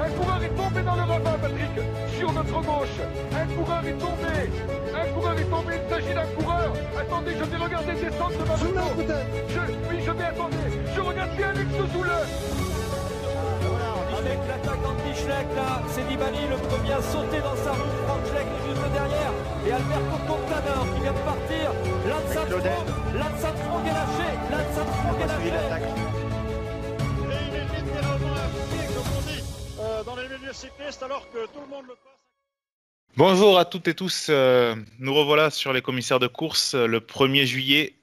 un coureur, est tombé dans le ravin, Patrick Sur notre gauche Un coureur est tombé Un coureur est tombé, il s'agit d'un coureur Attendez, je vais regarder descendre de ma moto je, Oui, je vais, attendre. Je regarde bien Alex Zoule avec l'attaque d'Anti-Schleck, là, c'est Nibali le premier à sauter dans sa roue. Franck Schleck est juste derrière. Et Alberto Contador qui vient de partir. Lance Armstrong est lâché. Lance Armstrong est lâché. Bonjour à toutes et tous, euh, nous revoilà sur les commissaires de course euh, le 1er juillet,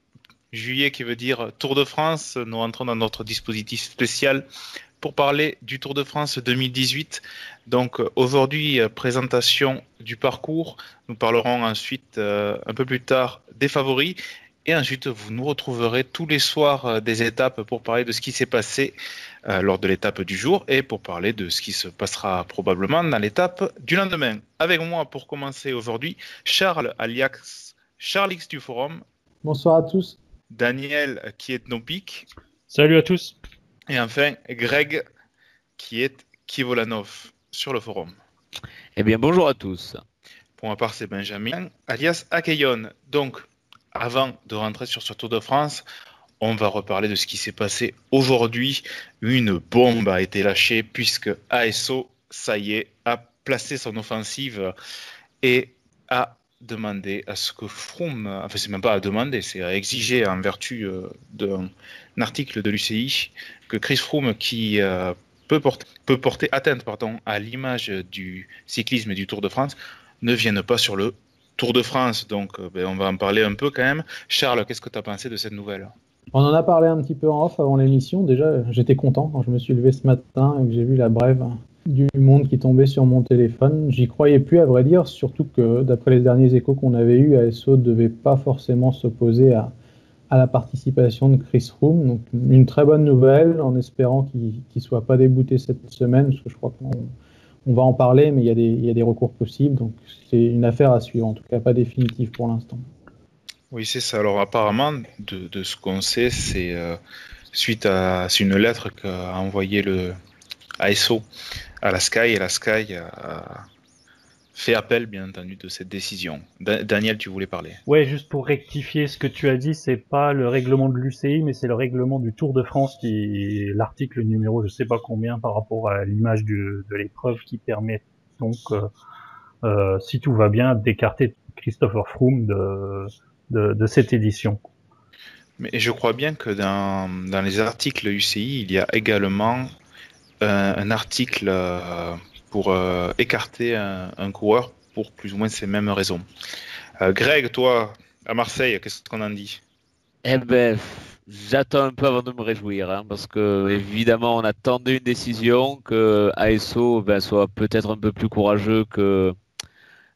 juillet qui veut dire Tour de France, nous rentrons dans notre dispositif spécial pour parler du Tour de France 2018. Donc euh, aujourd'hui, présentation du parcours, nous parlerons ensuite un peu plus tard des favoris et ensuite, vous nous retrouverez tous les soirs des étapes pour parler de ce qui s'est passé euh, lors de l'étape du jour et pour parler de ce qui se passera probablement dans l'étape du lendemain. Avec moi pour commencer aujourd'hui, Charles alias Charles X du forum. Bonsoir à tous. Daniel qui est Nopic. Salut à tous. Et enfin Greg qui est Kivolanov sur le forum. Eh bien bonjour à tous. Pour ma part c'est Benjamin alias Akeyon. Donc avant de rentrer sur ce Tour de France, on va reparler de ce qui s'est passé aujourd'hui. Une bombe a été lâchée puisque ASO, ça y est, a placé son offensive et a demandé à ce que Froome, enfin c'est même pas à demander, c'est à exiger en vertu euh, d'un article de l'UCI que Chris Froome qui euh, peut, porter, peut porter atteinte à l'image du cyclisme et du Tour de France ne vienne pas sur le Tour de France. Donc euh, ben, on va en parler un peu quand même. Charles, qu'est-ce que tu as pensé de cette nouvelle? On en a parlé un petit peu en off avant l'émission. Déjà, j'étais content quand je me suis levé ce matin et que j'ai vu la brève du monde qui tombait sur mon téléphone. J'y croyais plus, à vrai dire, surtout que d'après les derniers échos qu'on avait eus, ASO ne devait pas forcément s'opposer à, à, la participation de Chris Room. Donc, une très bonne nouvelle en espérant qu'il ne soit pas débouté cette semaine, parce que je crois qu'on on va en parler, mais il y, a des, recours possibles. Donc, c'est une affaire à suivre, en tout cas pas définitive pour l'instant. Oui, c'est ça. Alors apparemment, de, ce qu'on sait, c'est euh, suite à une lettre qu'a envoyé le ASO à la Sky et la Sky a fait appel, bien entendu, de cette décision. Daniel, tu voulais parler Ouais, juste pour rectifier ce que tu as dit, c'est pas le règlement de l'UCI, mais c'est le règlement du Tour de France qui est l'article numéro, je sais pas combien, par rapport à l'image de l'épreuve qui permet donc, euh, euh, si tout va bien, d'écarter Christopher Froome de de, cette édition. Mais je crois bien que dans, dans les articles UCI, il y a également un, article euh, pour euh, écarter un, coureur pour plus ou moins ces mêmes raisons. Euh, Greg, toi, à Marseille, qu'est-ce qu'on en dit? Eh ben, j'attends un peu avant de me réjouir, hein, parce que évidemment, on attendait une décision que ASO ben, soit peut-être un peu plus courageux que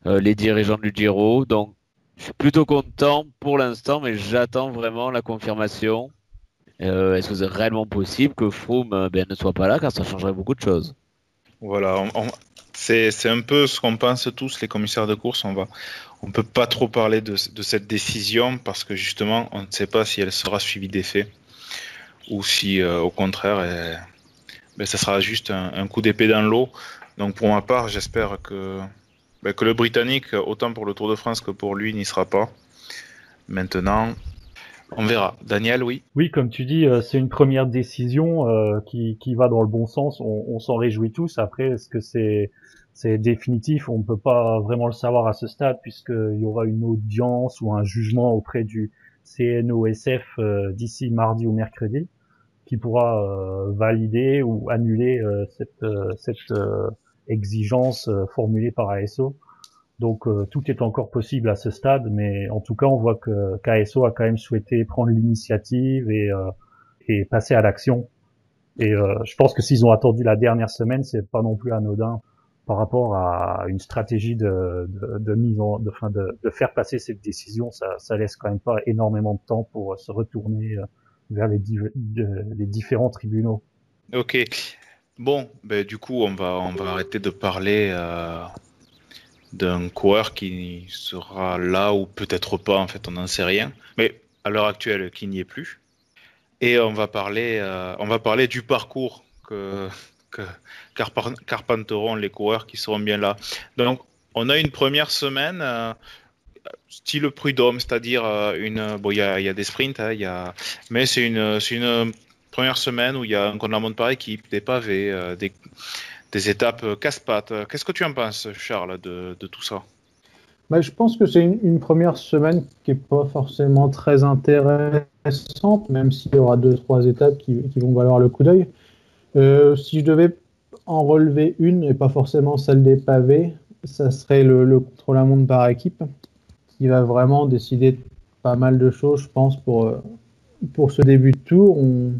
les dirigeants du Giro. Donc, je suis plutôt content pour l'instant, mais j'attends vraiment la confirmation. Euh, est-ce que c'est réellement possible que Froome euh, ben, ne soit pas là car ça changerait beaucoup de choses? Voilà, c'est un peu ce qu'on pense tous, les commissaires de course. On va, on peut pas trop parler de, cette décision parce que justement, on ne sait pas si elle sera suivie des faits ou si, euh, au contraire, ben, ça sera juste un coup d'épée dans l'eau. Donc pour ma part, j'espère bah, que le Britannique, autant pour le Tour de France que pour lui, n'y sera pas. Maintenant, on verra. Daniel, oui Oui, comme tu dis, euh, c'est une première décision euh, qui, qui, va dans le bon sens. On, s'en réjouit tous. Après, est-ce que c'est c'est définitif? On ne peut pas vraiment le savoir à ce stade puisqu'il y aura une audience ou un jugement auprès du CNOSF euh, d'ici mardi ou mercredi qui pourra valider ou annuler cette, cette exigence formulée par ASO. Donc euh, tout est encore possible à ce stade, mais en tout cas on voit que qu'ASO a quand même souhaité prendre l'initiative et, euh, et passer à l'action. Et je pense que s'ils ont attendu la dernière semaine, c'est pas non plus anodin par rapport à une stratégie de, de, mise en, de, fin de, de, faire passer cette décision. Ça, ça laisse quand même pas énormément de temps pour se retourner vers les, les différents tribunaux. Ok. Bon, ben, du coup, on va, on va arrêter de parler euh, d'un coureur qui sera là ou peut-être pas, en fait, on n'en sait rien. Mais à l'heure actuelle, qui n'y est plus. Et on va parler, euh, on va parler du parcours que, carpenteront les coureurs qui seront bien là. Donc, on a une première semaine euh, style prud'homme, c'est-à-dire euh, une. Bon, il y a, des sprints, hein, y a, mais c'est une, une première semaine où il y a un contre par équipe, des pavés, des, des, étapes casse-pattes. Qu'est-ce que tu en penses, Charles, de, tout ça? Bah, je pense que c'est une, première semaine qui n'est pas forcément très intéressante, même s'il y aura deux, trois étapes qui, vont valoir le coup d'œil. si je devais en relever une, et pas forcément celle des pavés, ça serait le, contre-la-montre par équipe, qui va vraiment décider pas mal de choses, je pense, pour, euh, pour ce début de tour. On,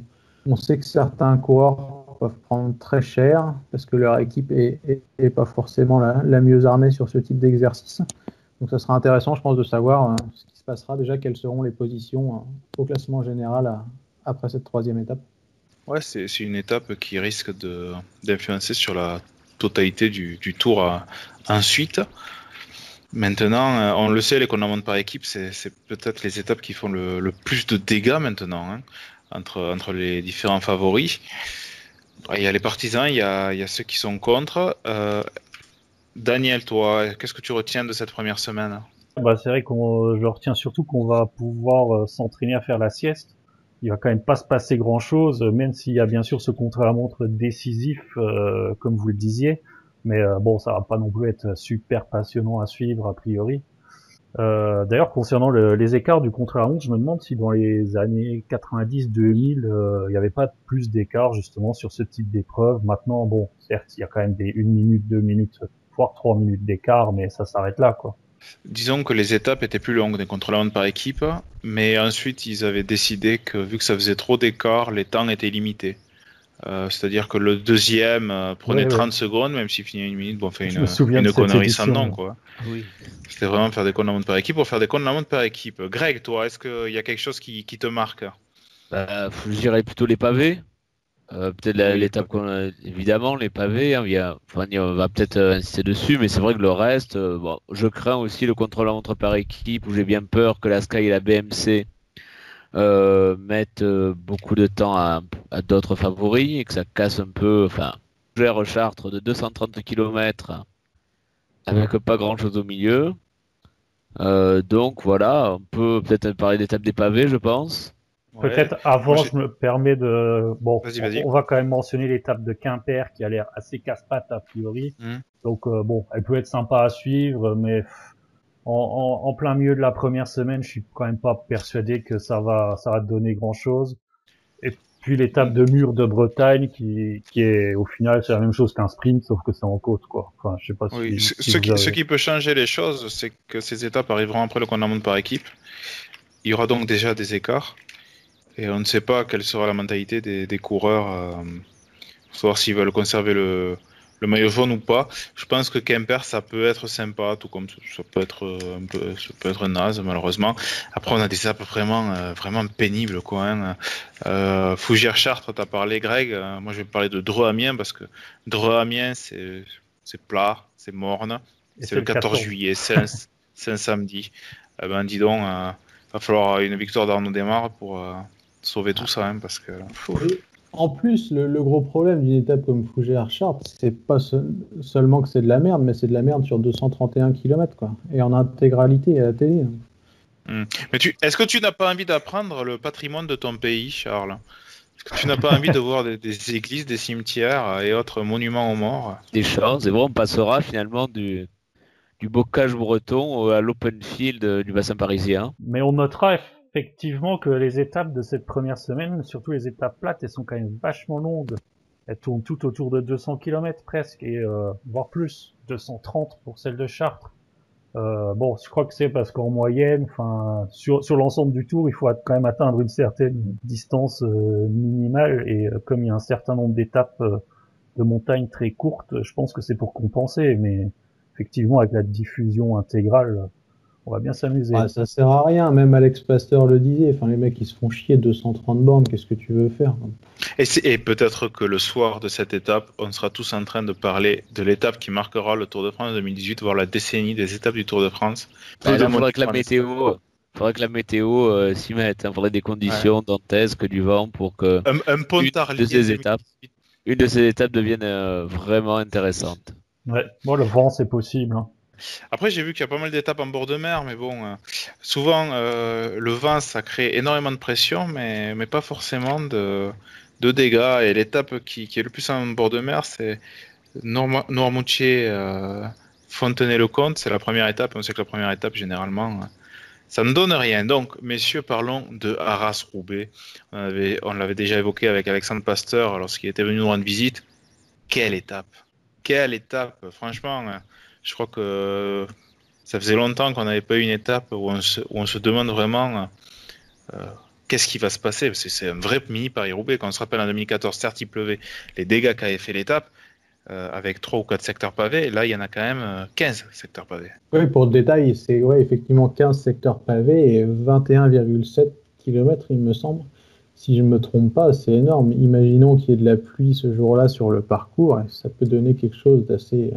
on sait que certains coureurs peuvent prendre très cher parce que leur équipe est, pas forcément la, mieux armée sur ce type d'exercice. Donc ça sera intéressant, je pense, de savoir euh, ce qui se passera déjà, quelles seront les positions euh, au classement général après cette troisième étape. Ouais, c'est une étape qui risque d'influencer sur la totalité du, du tour ensuite. Maintenant, euh, on le sait, les contre par équipe, c'est peut-être les étapes qui font le, plus de dégâts maintenant hein, entre, entre les différents favoris. Il y a les partisans, il y a, ceux qui sont contre. Euh, Daniel, toi, qu'est-ce que tu retiens de cette première semaine? Bah, C'est vrai que je retiens surtout qu'on va pouvoir euh, s'entraîner à faire la sieste. Il va quand même pas se passer grand-chose, même s'il y a bien sûr ce contre-la-montre décisif, comme vous le disiez. Mais euh, bon, ça va pas non plus être super passionnant à suivre a priori. Euh, D'ailleurs, concernant le, les écarts du contre la montre, je me demande si dans les années 90-2000, euh, il n'y avait pas plus d'écart justement sur ce type d'épreuve. Maintenant, bon, certes, il y a quand même des 1 minute, 2 minutes, voire 3 minutes d'écart, mais ça s'arrête là, quoi. Disons que les étapes étaient plus longues des contre-la-montre par équipe, mais ensuite ils avaient décidé que vu que ça faisait trop d'écart, les temps étaient limités. Euh, c'est-à-dire que le deuxième euh, prenait 30 secondes, même s'il finit une minute, bon, fait une, une connerie sans nom, quoi. Oui. C'était vraiment faire des comptes la par équipe pour faire des comptes la par équipe. Greg, toi, est-ce qu'il y a quelque chose qui, qui te marque? Bah, Je dirais plutôt les pavés. Euh, peut-être l'étape qu'on a, évidemment, les pavés, hein, on va peut-être insister dessus, mais c'est vrai que le reste, bon, je crains aussi le contrôle la montre par équipe où j'ai bien peur que la Sky et la BMC euh, mettent euh, beaucoup de temps à, d'autres favoris et que ça casse un peu. Enfin, gère Chartres de 230 km avec pas grand chose au milieu. Euh, donc voilà, on peut peut-être parler d'étape des pavés, je pense. Peut-être avant, je me permets de. Bon, on va quand même mentionner l'étape de Quimper qui a l'air assez casse-patte a priori. Hmm. Donc bon, elle peut être sympa à suivre, mais en, en, plein milieu de la première semaine, je suis quand même pas persuadé que ça va, ça va donner grand chose. Et puis l'étape de mur de Bretagne, qui, qui est au final c'est la même chose qu'un sprint, sauf que c'est en côte, quoi. Enfin, je sais pas. Oui, ce, qui, ce qui peut changer les choses, c'est que ces étapes arriveront après le monde par équipe. Il y aura donc déjà des écarts, et on ne sait pas quelle sera la mentalité des, des coureurs, euh, savoir s'ils veulent conserver le, le maillot jaune ou pas. Je pense que Kemper, ça peut être sympa, tout comme ça peut être euh, un peu, ça peut être naze, malheureusement. Après, on a des étapes vraiment, euh, vraiment pénibles, quoi. Hein. Euh, Fougère Chartres, t'as parlé, Greg. Euh, moi, je vais parler de Dreux Amiens parce que Dreux Amiens, c'est, c'est plat, c'est morne. C'est le 14 juillet, c'est un, samedi. Eh ben, dis donc, euh, va falloir une victoire d'Arnaud Desmar pour sauver tout ça, hein, parce que. En plus, le, gros problème d'une étape comme Fougères-Chartres, c'est pas seulement que c'est de la merde, mais c'est de la merde sur 231 km, quoi. Et en intégralité à la télé. Hein. Hmm. Mais tu, est-ce que tu n'as pas envie d'apprendre le patrimoine de ton pays, Charles? Est-ce que tu n'as pas envie de voir des, églises, des cimetières et autres monuments aux morts? Des choses, et bon, on passera finalement du, du bocage breton à l'open field du bassin parisien. Mais on notera effectivement que les étapes de cette première semaine, surtout les étapes plates, elles sont quand même vachement longues. Elles tournent tout autour de 200 km presque, et euh, voire plus, 230 pour celle de Chartres. Euh, bon, je crois que c'est parce qu'en moyenne, enfin, sur, sur l'ensemble du tour, il faut quand même atteindre une certaine distance euh, minimale, et euh, comme il y a un certain nombre d'étapes de montagne très courtes, je pense que c'est pour compenser, mais effectivement, avec la diffusion intégrale, on va bien s'amuser. Ah, ça sert à rien, même Alex Pasteur le disait. Enfin, les mecs, ils se font chier 230 bornes. Qu'est-ce que tu veux faire? Et, et peut-être que le soir de cette étape, on sera tous en train de parler de l'étape qui marquera le Tour de France 2018, voire la décennie des étapes du Tour de France. il faudrait que la météo, faudrait que la météo s'y mette. Il faudrait des conditions dantesques, que du vent pour que un, un pontard de ces étapes. une de ces étapes devienne vraiment intéressante. Ouais, bon, le vent, c'est possible. Hein. Après, j'ai vu qu'il y a pas mal d'étapes en bord de mer, mais bon, souvent, le vent, ça crée énormément de pression, mais, mais pas forcément de, de dégâts. Et l'étape qui, qui, est le plus en bord de mer, c'est Noirmoutier, euh, c'est la première étape. On sait que la première étape, généralement, ça ne donne rien. Donc, messieurs, parlons de Arras-Roubaix. On, l'avait déjà évoqué avec Alexandre Pasteur lorsqu'il était venu nous rendre visite. Quelle étape Quelle étape Franchement, je crois que ça faisait longtemps qu'on n'avait pas eu une étape où on se, demande vraiment euh, qu'est-ce qui va se passer. C'est un vrai mini Paris-Roubaix. Quand on se rappelle en 2014, certes, il pleuvait. Les dégâts qu'avait fait l'étape, euh, avec 3 ou 4 secteurs pavés. Là, il y en a quand même 15 euh, secteurs pavés. Oui, pour le détail, c'est ouais, effectivement 15 secteurs pavés et 21,7 km, il me semble. Si je ne me trompe pas, c'est énorme. Imaginons qu'il y ait de la pluie ce jour-là sur le parcours, ça peut donner quelque chose d'assez,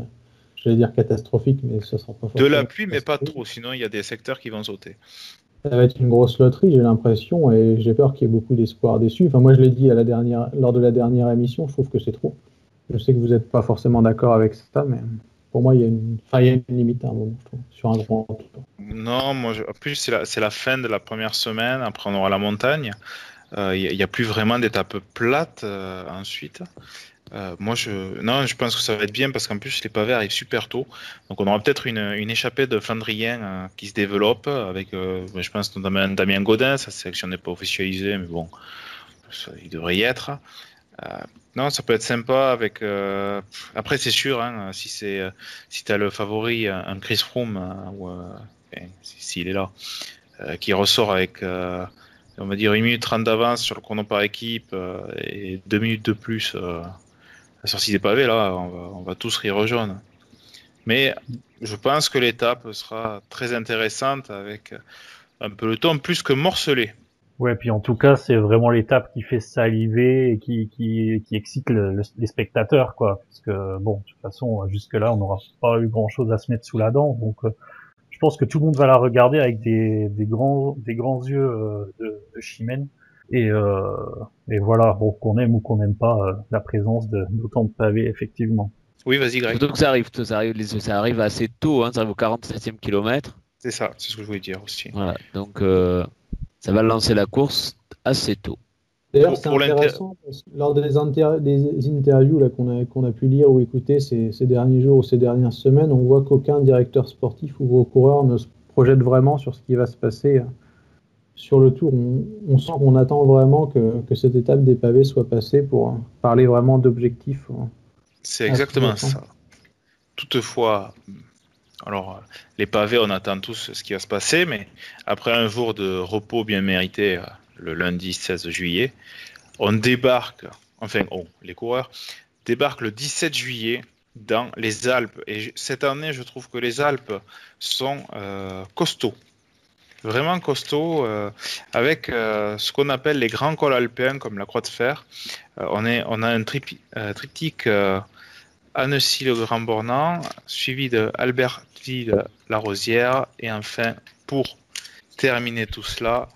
j'allais dire catastrophique, mais ce sera pas De la pluie, mais pas trop, sinon il y a des secteurs qui vont sauter. Ça va être une grosse loterie, j'ai l'impression, et j'ai peur qu'il y ait beaucoup d'espoir déçus. Enfin, moi, je l'ai dit à la dernière, lors de la dernière émission, je trouve que c'est trop. Je sais que vous n'êtes pas forcément d'accord avec ça, mais pour moi, il y a une, il y a une limite à un moment, sur un grand tour. Non, moi, en plus, c'est la, la, fin de la première semaine. Après, on aura la montagne. Euh, il n'y a, plus vraiment d'étape plate euh, ensuite. Euh, moi, je, non, je pense que ça va être bien parce qu'en plus, les pavés arrivent super tôt. Donc, on aura peut-être une, échappée de Flandrien qui se développe avec, je pense, notamment Damien Godin. Sa sélection n'est pas officialisée, mais bon, il devrait y être. Euh, non, ça peut être sympa avec. Euh, après, c'est sûr, hein, si c'est euh, si t'as le favori, un Chris Froome s'il est là, qui ressort avec, on va dire une minute trente d'avance sur le chrono par équipe et deux minutes de plus la sortie des pavés, là, on va, tous rire jaune. Mais je pense que l'étape sera très intéressante avec un peloton plus que morcelé. Ouais, puis en tout cas, c'est vraiment l'étape qui fait saliver et qui, excite les spectateurs, quoi. Parce que, bon, de toute façon, jusque-là, on n'aura pas eu grand-chose à se mettre sous la dent. Donc, euh, je pense que tout le monde va la regarder avec des, grands, des grands yeux euh, de chimène. Et, euh, et voilà, bon, qu'on aime ou qu'on n'aime pas euh, la présence d'autant de, pavés, effectivement. Oui, vas-y, Greg. Donc ça arrive, ça arrive, ça arrive assez tôt, hein, ça arrive au 47e kilomètre. C'est ça, c'est ce que je voulais dire aussi. Voilà, donc... Euh ça va lancer la course assez tôt. D'ailleurs, c'est intéressant, lors des, interviews qu'on a, qu'on a pu lire ou écouter ces, derniers jours ou ces dernières semaines, on voit qu'aucun directeur sportif ou gros coureur ne se projette vraiment sur ce qui va se passer euh, sur le tour. On, sent qu'on attend vraiment que, cette étape des pavés soit passée pour parler vraiment d'objectifs. Euh, c'est exactement ça. Toutefois, alors, les pavés, on attend tous ce qui va se passer, mais après un jour de repos bien mérité, euh, le lundi 16 juillet, on débarque, enfin, oh, les coureurs débarquent le 17 juillet dans les Alpes. Et cette année, je trouve que les Alpes sont euh, costauds. Vraiment costauds, avec ce qu'on appelle les grands cols alpins, comme la Croix de Fer. on, est, on a un triptyque Annecy-le-Grand-Bornand, suivi de Albertville-la Rosière, et enfin, pour terminer tout cela,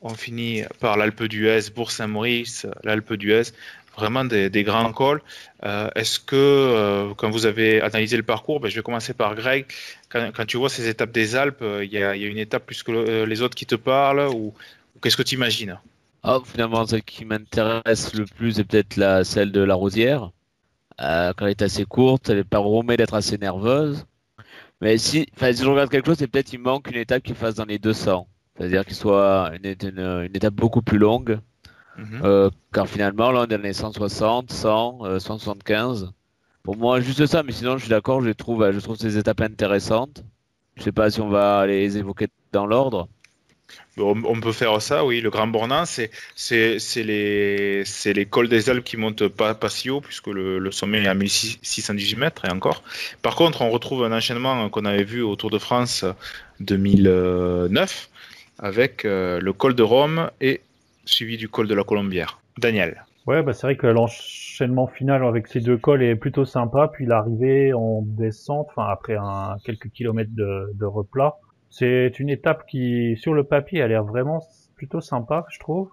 on finit par l'Alpe d'Huez, Bourg-Saint-Maurice, l'Alpe d'Huez, vraiment des, grands cols. Euh, est-ce que, euh, quand vous avez analysé le parcours, ben, je vais commencer par Greg, quand, tu vois ces étapes des Alpes, euh, il y, a, une étape plus que les autres qui te parlent, ou, qu'est-ce que tu imagines? Ah, Finalement, celle qui m'intéresse le plus est peut-être celle de la Rosière. Quand elle est assez courte, elle permet d'être assez nerveuse. Mais si, si je regarde quelque chose, c'est peut-être qu'il manque une étape qui fasse dans les 200. C'est-à-dire qu'il soit une, étape beaucoup plus longue. Mhm. Euh, car finalement, là, on est dans les 160, 100, 175. Pour moi, juste ça, mais sinon, je suis d'accord, je trouve, je trouve ces étapes intéressantes. Je sais pas si on va les évoquer dans l'ordre. On, peut faire ça, oui. Le Grand Bornand, c'est les, les cols des Alpes qui montent pas, pas si haut, puisque le, sommet est à 1618 mètres et encore. Par contre, on retrouve un enchaînement qu'on avait vu au Tour de France 2009 avec euh, le col de Rome et suivi du col de la Colombière. Daniel. Ouais, bah c'est vrai que l'enchaînement final avec ces deux cols est plutôt sympa. Puis l'arrivée en descente, enfin après un, quelques kilomètres de, de replat, c'est une étape qui, sur le papier, a l'air vraiment plutôt sympa, je trouve.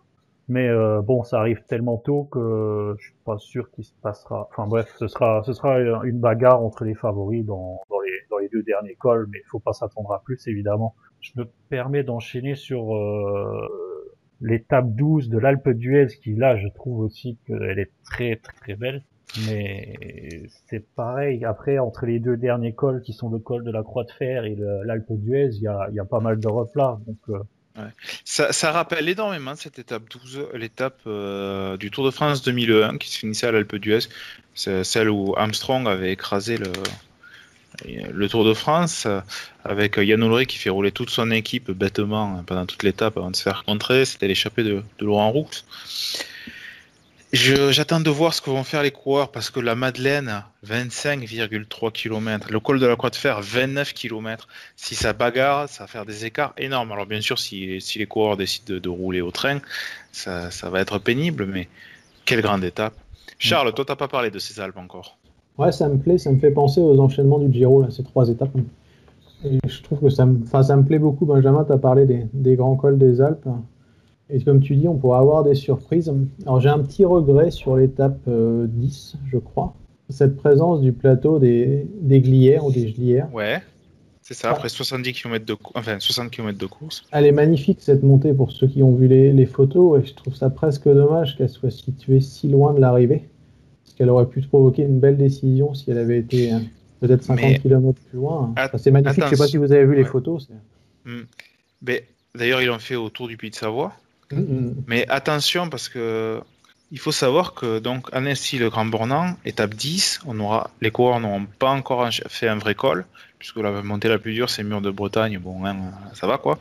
Mais euh, bon, ça arrive tellement tôt que je suis pas sûr qu'il se passera. Enfin bref, ce sera, ce sera une bagarre entre les favoris dans, dans, les, dans les deux derniers cols, mais il faut pas s'attendre à plus évidemment. Je me permets d'enchaîner sur euh, l'étape 12 de l'Alpe d'Huez, qui là, je trouve aussi qu'elle est très très très belle. Mais c'est pareil. Après, entre les deux derniers cols, qui sont le col de la Croix de Fer et l'Alpe d'Huez, il y a, y a, pas mal de replats. Donc euh, ça, rappelle énormément cette étape 12, l'étape euh, du Tour de France 2001 qui se finissait à l'Alpe d'Huez. Celle où Armstrong avait écrasé le, le Tour de France avec Yann Ulrich qui fait rouler toute son équipe bêtement pendant toute l'étape avant de se faire contrer. C'était l'échappée de, de Laurent Roux. J'attends de voir ce que vont faire les coureurs parce que la Madeleine, 25,3 km. Le col de la Croix de Fer, 29 km. Si ça bagarre, ça va faire des écarts énormes. Alors bien sûr, si, si les coureurs décident de, rouler au train, ça, ça, va être pénible, mais quelle grande étape. Charles, toi, t'as pas parlé de ces Alpes encore. Ouais, ça me plaît, ça me fait penser aux enchaînements du Giro, là, ces trois étapes. Et je trouve que ça me, ça me plaît beaucoup. Benjamin, tu as parlé des, des grands cols des Alpes. Et comme tu dis, on pourra avoir des surprises. Alors j'ai un petit regret sur l'étape 10, euh, je crois. Cette présence du plateau des, des glières ou des gelières. Ouais, c'est ça, après 70 km de, enfin, 60 km de course. Elle est magnifique cette montée pour ceux qui ont vu les, les photos. Et je trouve ça presque dommage qu'elle soit située si loin de l'arrivée. Qu'elle aurait pu provoquer une belle décision si elle avait été euh, peut-être 50 km plus loin. c'est magnifique, je ne sais pas si vous avez vu les photos. Hmm. Mais, D'ailleurs, ils l'ont fait autour du Puy de Savoie. Mm-hmm. Mais attention parce que il faut savoir que donc Annecy le Grand Bornand, étape 10, on aura les coureurs n'auront pas encore fait un vrai col puisque la montée la plus dure c'est Mur de Bretagne, bon hein, ça va quoi.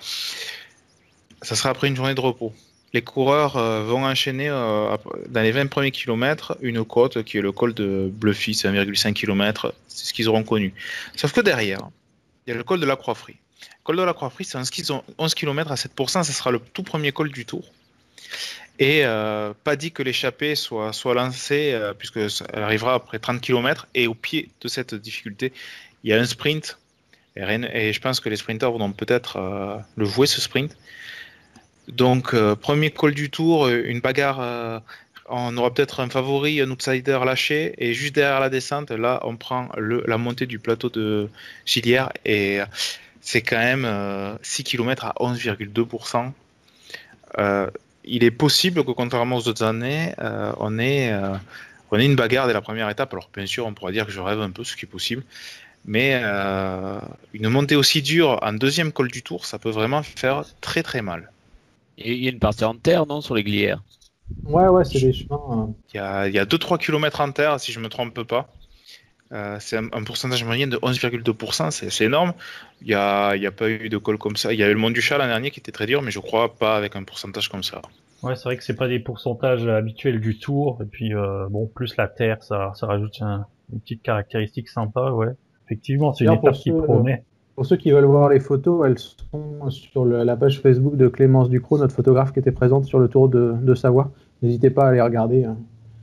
Ça sera après une journée de repos. Les coureurs euh, vont enchaîner euh, dans les 20 premiers kilomètres une côte qui est le col de Bluffy, c'est 1,5 km, c'est ce qu'ils auront connu. Sauf que derrière, il y a le col de la Croix-Frie col de la Croix-Frie, c'est 11 km à 7%, ça sera le tout premier col du tour. Et euh, pas dit que l'échappée soit, lancée, euh, puisque arrivera après 30 km. Et au pied de cette difficulté, il y a un sprint. Et, je pense que les sprinteurs vont peut-être le jouer, ce sprint. Donc, premier col du tour, une bagarre. on aura peut-être un favori, un outsider lâché. Et juste derrière la descente, là, on prend la montée du plateau de Gillière. Et c'est quand même 6 euh, km à 11,2%. Euh, il est possible que, contrairement aux autres années, euh, on, ait, on ait une bagarre dès la première étape. Alors, bien sûr, on pourra dire que je rêve un peu, ce qui est possible. Mais une montée aussi dure en deuxième col du tour, ça peut vraiment faire très très mal. Et il y a une partie en terre, non, sur les glières Ouais, ouais, c'est des chemins. Il y a, a 2-3 km en terre, si je me trompe pas. Euh, c'est un, pourcentage moyen de 11,2%, c'est énorme. Il n'y a, a, pas eu de col comme ça. Il y a eu le Mont du Chat l'an dernier qui était très dur, mais je crois pas avec un pourcentage comme ça. Ouais, c'est vrai que c'est pas des pourcentages habituels du tour. Et puis, euh, bon, plus la terre, ça, ça rajoute une petite caractéristique sympa, ouais. Effectivement, c'est une étape qui promet. Pour ceux qui veulent voir les photos, elles sont sur la page Facebook de Clémence Ducrot, notre photographe qui était présente sur le tour de, Savoie. N'hésitez pas à les regarder hein,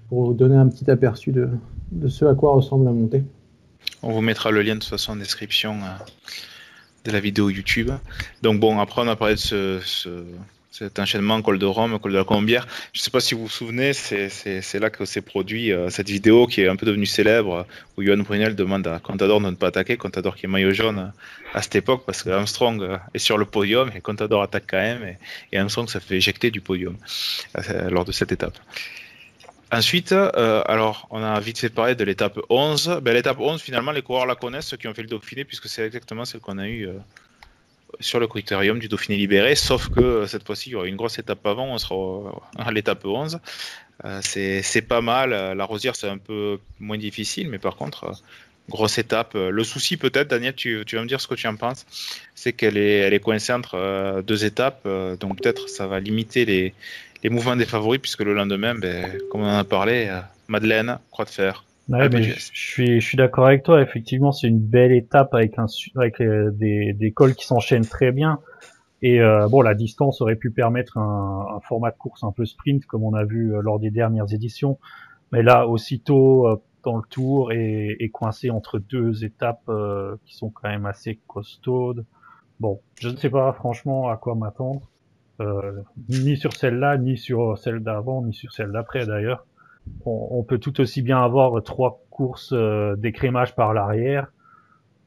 pour vous donner un petit aperçu de, de ce à quoi ressemble la montée. On vous mettra le lien de toute façon en description euh, de la vidéo YouTube. Donc bon, après on a parlé de ce, cet enchaînement col de Rome, col de la Colombière. Je ne sais pas si vous vous souvenez, c'est là que s'est produit euh, cette vidéo qui est un peu devenue célèbre, où Johan Brunel demande à Contador de ne pas attaquer, Contador qui est maillot jaune à cette époque, parce que Armstrong euh, est sur le podium et Contador attaque quand même, et, Armstrong ça fait éjecter du podium lors de cette étape. Ensuite, euh, alors, on a vite fait parler de l'étape 11. Ben, l'étape 11, finalement, les coureurs la connaissent, ceux qui ont fait le Dauphiné, puisque c'est exactement celle qu'on a eue euh, sur le critérium du Dauphiné libéré, sauf que euh, cette fois-ci, il y aura une grosse étape avant, on sera à l'étape 11. c'est pas mal. La Rosière, c'est un peu moins difficile, mais par contre, grosse étape. Le souci, peut-être, Daniel, tu, vas me dire ce que tu en penses, c'est qu'elle est, coincée entre deux étapes, donc peut-être ça va limiter les mouvements des favoris, puisque le lendemain, ben, comme on en a parlé, euh, Madeleine, Croix de Fer. Je, suis, je suis d'accord avec toi. Effectivement, c'est une belle étape avec, un, avec euh, des, des cols qui s'enchaînent très bien. Et euh, bon, la distance aurait pu permettre un, un, format de course un peu sprint, comme on a vu lors des dernières éditions. Mais là, aussitôt dans le tour et, et coincé entre deux étapes qui sont quand même assez costaudes. Bon, je ne sais pas franchement à quoi m'attendre. ni sur celle-là, ni sur celle d'avant, ni sur celle d'après d'ailleurs. On, peut tout aussi bien avoir trois courses d'écrémage par l'arrière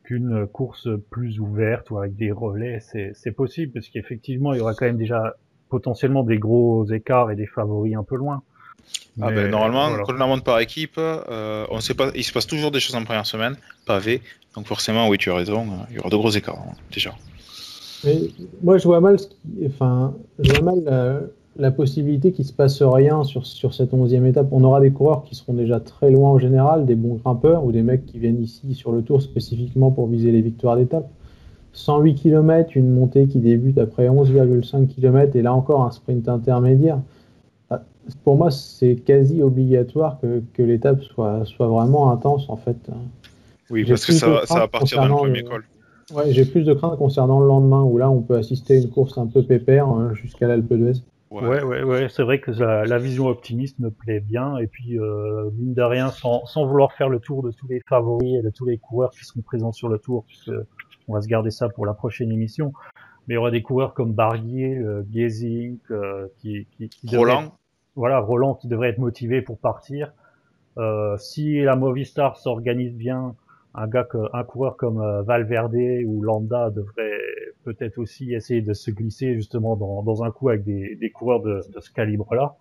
qu'une course plus ouverte ou avec des relais. C'est possible parce qu'effectivement, il y aura quand même déjà potentiellement des gros écarts et des favoris un peu loin. Ah ben, normalement, quand on monte par équipe, euh, on sait pas, il se passe toujours des choses en première semaine, pavé. Donc forcément, oui, tu as raison, euh, il y aura de gros écarts hein, déjà. moi, je vois mal, enfin, je vois mal la, possibilité qu'il se passe rien sur, sur cette onzième étape. On aura des coureurs qui seront déjà très loin en général, des bons grimpeurs ou des mecs qui viennent ici sur le tour spécifiquement pour viser les victoires d'étape. 108 km, une montée qui débute après 11,5 km et là encore un sprint intermédiaire pour moi, c'est quasi obligatoire que, que l'étape soit, soit vraiment intense en fait. Oui, parce que ça, ça va partir d'un premier col. Ouais, j'ai plus de crainte concernant le lendemain où là on peut assister à une course un peu pépère hein, jusqu'à l'Alpe d'Huez. Ouais, ouais, ouais, c'est vrai que la, vision optimiste me plaît bien. Et puis, euh, mine de rien, sans, sans, vouloir faire le tour de tous les favoris et de tous les coureurs qui seront présents sur le tour, puisque on va se garder ça pour la prochaine émission. Mais il y aura des coureurs comme Barguier, euh, euh qui, qui, qui Roland voilà, Roland qui devrait être motivé pour partir. Euh, si la Movistar s'organise bien, un gars, un coureur comme euh, Valverde ou Landa devrait peut-être aussi essayer de se glisser justement dans, dans un coup avec des, des coureurs de, de ce calibre-là.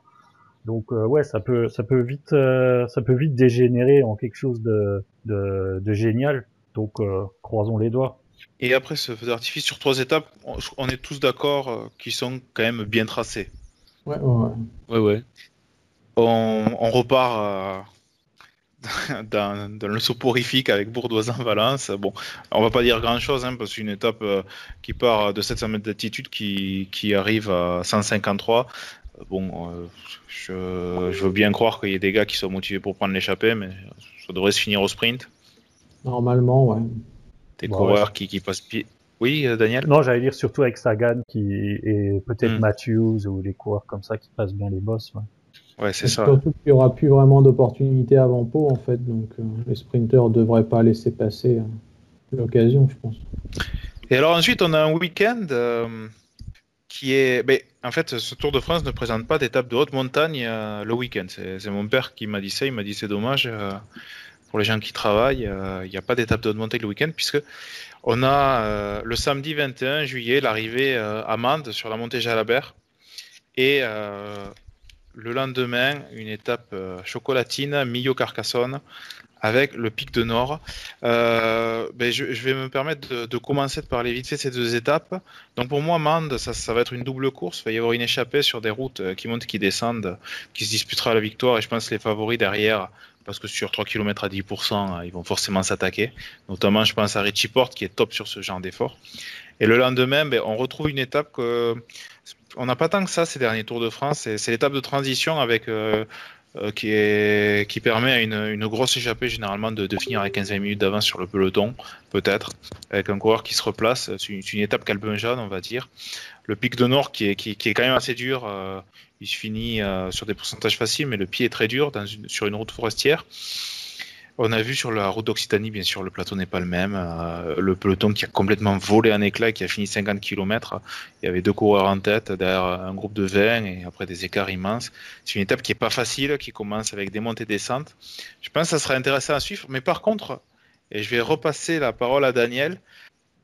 Donc euh, ouais, ça peut, ça peut vite, euh, ça peut vite dégénérer en quelque chose de, de, de génial. Donc croisons les doigts. Et après ce feu d'artifice sur trois étapes, on est tous d'accord qu'ils sont quand même bien tracés. Ouais, ouais. ouais, ouais. On, repart euh, dans, le soporifique avec Bourdoisin-Valence. Bon, on va pas dire grand-chose, hein, parce qu'une étape euh, qui part de 700 mètres d'altitude qui, qui, arrive à 153, bon, euh, je, je, veux bien croire qu'il y ait des gars qui sont motivés pour prendre l'échappée, mais ça devrait se finir au sprint. Normalement, ouais. Des coureurs qui, qui passent pied, oui, euh, Daniel? Non, j'allais dire surtout avec Sagan qui et peut-être hmm. Matthews ou les coureurs comme ça qui passent bien les boss. Ouais, c'est ça. Surtout qu'il n'y aura plus vraiment d'opportunités avant Pau en fait, donc euh, les sprinteurs ne devraient pas laisser passer euh, l'occasion, je pense. Et alors ensuite, on a un week-end qui est. Mais, en fait, ce Tour de France ne présente pas d'étape de haute montagne le week-end. C'est mon père qui m'a dit ça. Il m'a dit c'est dommage pour les gens qui travaillent. Il n'y a pas d'étape de haute montagne le week-end puisque on a euh, le samedi 21 juillet l'arrivée euh, à Mende sur la montée Jalabert et euh, le lendemain une étape chocolatine Millau-Carcassonne avec le pic de Nord. Ben, je, vais me permettre de, commencer de parler ces deux étapes. Donc pour moi, Mende, ça, va être une double course. Il va y avoir une échappée sur des routes qui montent, qui descendent, qui se disputera la victoire. Et je pense les favoris derrière parce que sur 3 km à 10%, ils vont forcément s'attaquer. Notamment, je pense à Richie Porte qui est top sur ce genre d'effort. Et le lendemain, ben, on retrouve une étape que on n'a pas tant que ça ces derniers Tours de France. C'est l'étape de transition avec euh, euh, qui, permet à une, grosse échappée généralement de, finir à 15 minutes d'avance sur le peloton, peut-être, avec un coureur qui se replace. C'est une, étape calme-jaune, on va dire. Le pic de Nord qui est, quand même assez dur. Euh, il se finit sur des pourcentages faciles, mais le pied est très dur sur une route forestière. On a vu sur la route d'Occitanie, bien sûr, le plateau n'est pas le même. Euh, le peloton qui a complètement volé en éclat, qui a fini 50 km. Il y avait deux coureurs en tête, derrière un groupe de 20 et après des écarts immenses. C'est une étape qui n'est pas facile, qui commence avec des montées et descentes. Je pense que ça sera intéressant à suivre. Mais par contre, et je vais repasser la parole à Daniel,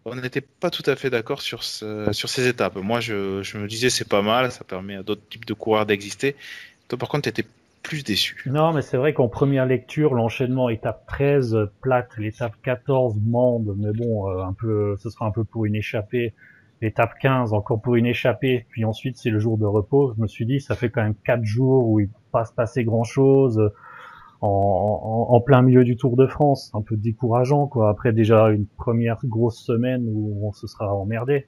on n'était pas tout à fait d'accord sur, sur ces étapes. Moi, je, me disais c'est pas mal, ça permet à d'autres types de coureurs d'exister. Toi, par contre, tu Non, mais c'est vrai qu'en première lecture, l'enchaînement étape 13 plate, l'étape 14 mande, mais bon, euh, un peu, ce sera un peu pour une échappée. L'étape 15 encore pour une échappée, puis ensuite c'est le jour de repos. Je me suis dit, ça fait quand même quatre jours où il pas se grand chose en, plein milieu du Tour de France, un peu décourageant quoi. Après déjà une première grosse semaine où on se sera emmerdé.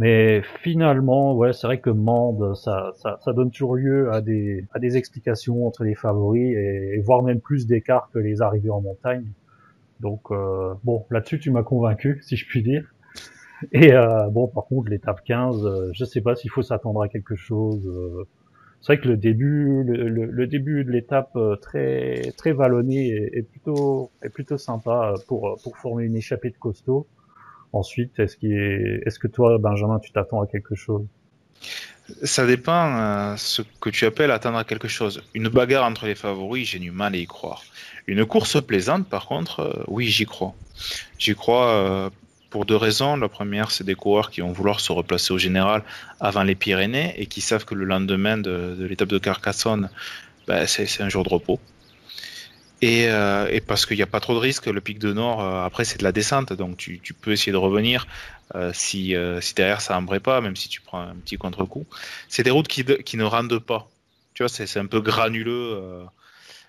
Mais finalement, ouais, c'est vrai que Mende, ça, ça, ça, donne toujours lieu à des, à des explications entre les favoris et, voire même plus d'écart que les arrivées en montagne. Donc euh, bon, là-dessus tu m'as convaincu, si je puis dire. Et euh, bon, par contre, l'étape 15, euh, je sais pas s'il faut s'attendre à quelque chose. Euh, c'est vrai que le début, le, le, début de l'étape euh, très très vallonné est, plutôt est plutôt sympa pour pour former une échappée de costaud. Ensuite, est-ce est, que toi, Benjamin, tu t'attends à quelque chose? Ça dépend euh, ce que tu appelles attendre quelque chose. Une bagarre entre les favoris, j'ai du mal à y croire. Une course plaisante, par contre, euh, oui, j'y crois. J'y crois euh, pour deux raisons. La première, c'est des coureurs qui vont vouloir se replacer au général avant les Pyrénées et qui savent que le lendemain de, l'étape de Carcassonne, ben, c'est un jour de repos. Euh, et, parce qu'il n'y a pas trop de risques, le pic de Nord, euh, après c'est de la descente, donc tu, peux essayer de revenir euh, si, si derrière ça n'embrait pas, même si tu prends un petit contre-coup. C'est des routes qui, qui, ne rendent pas. Tu vois, c'est un peu granuleux.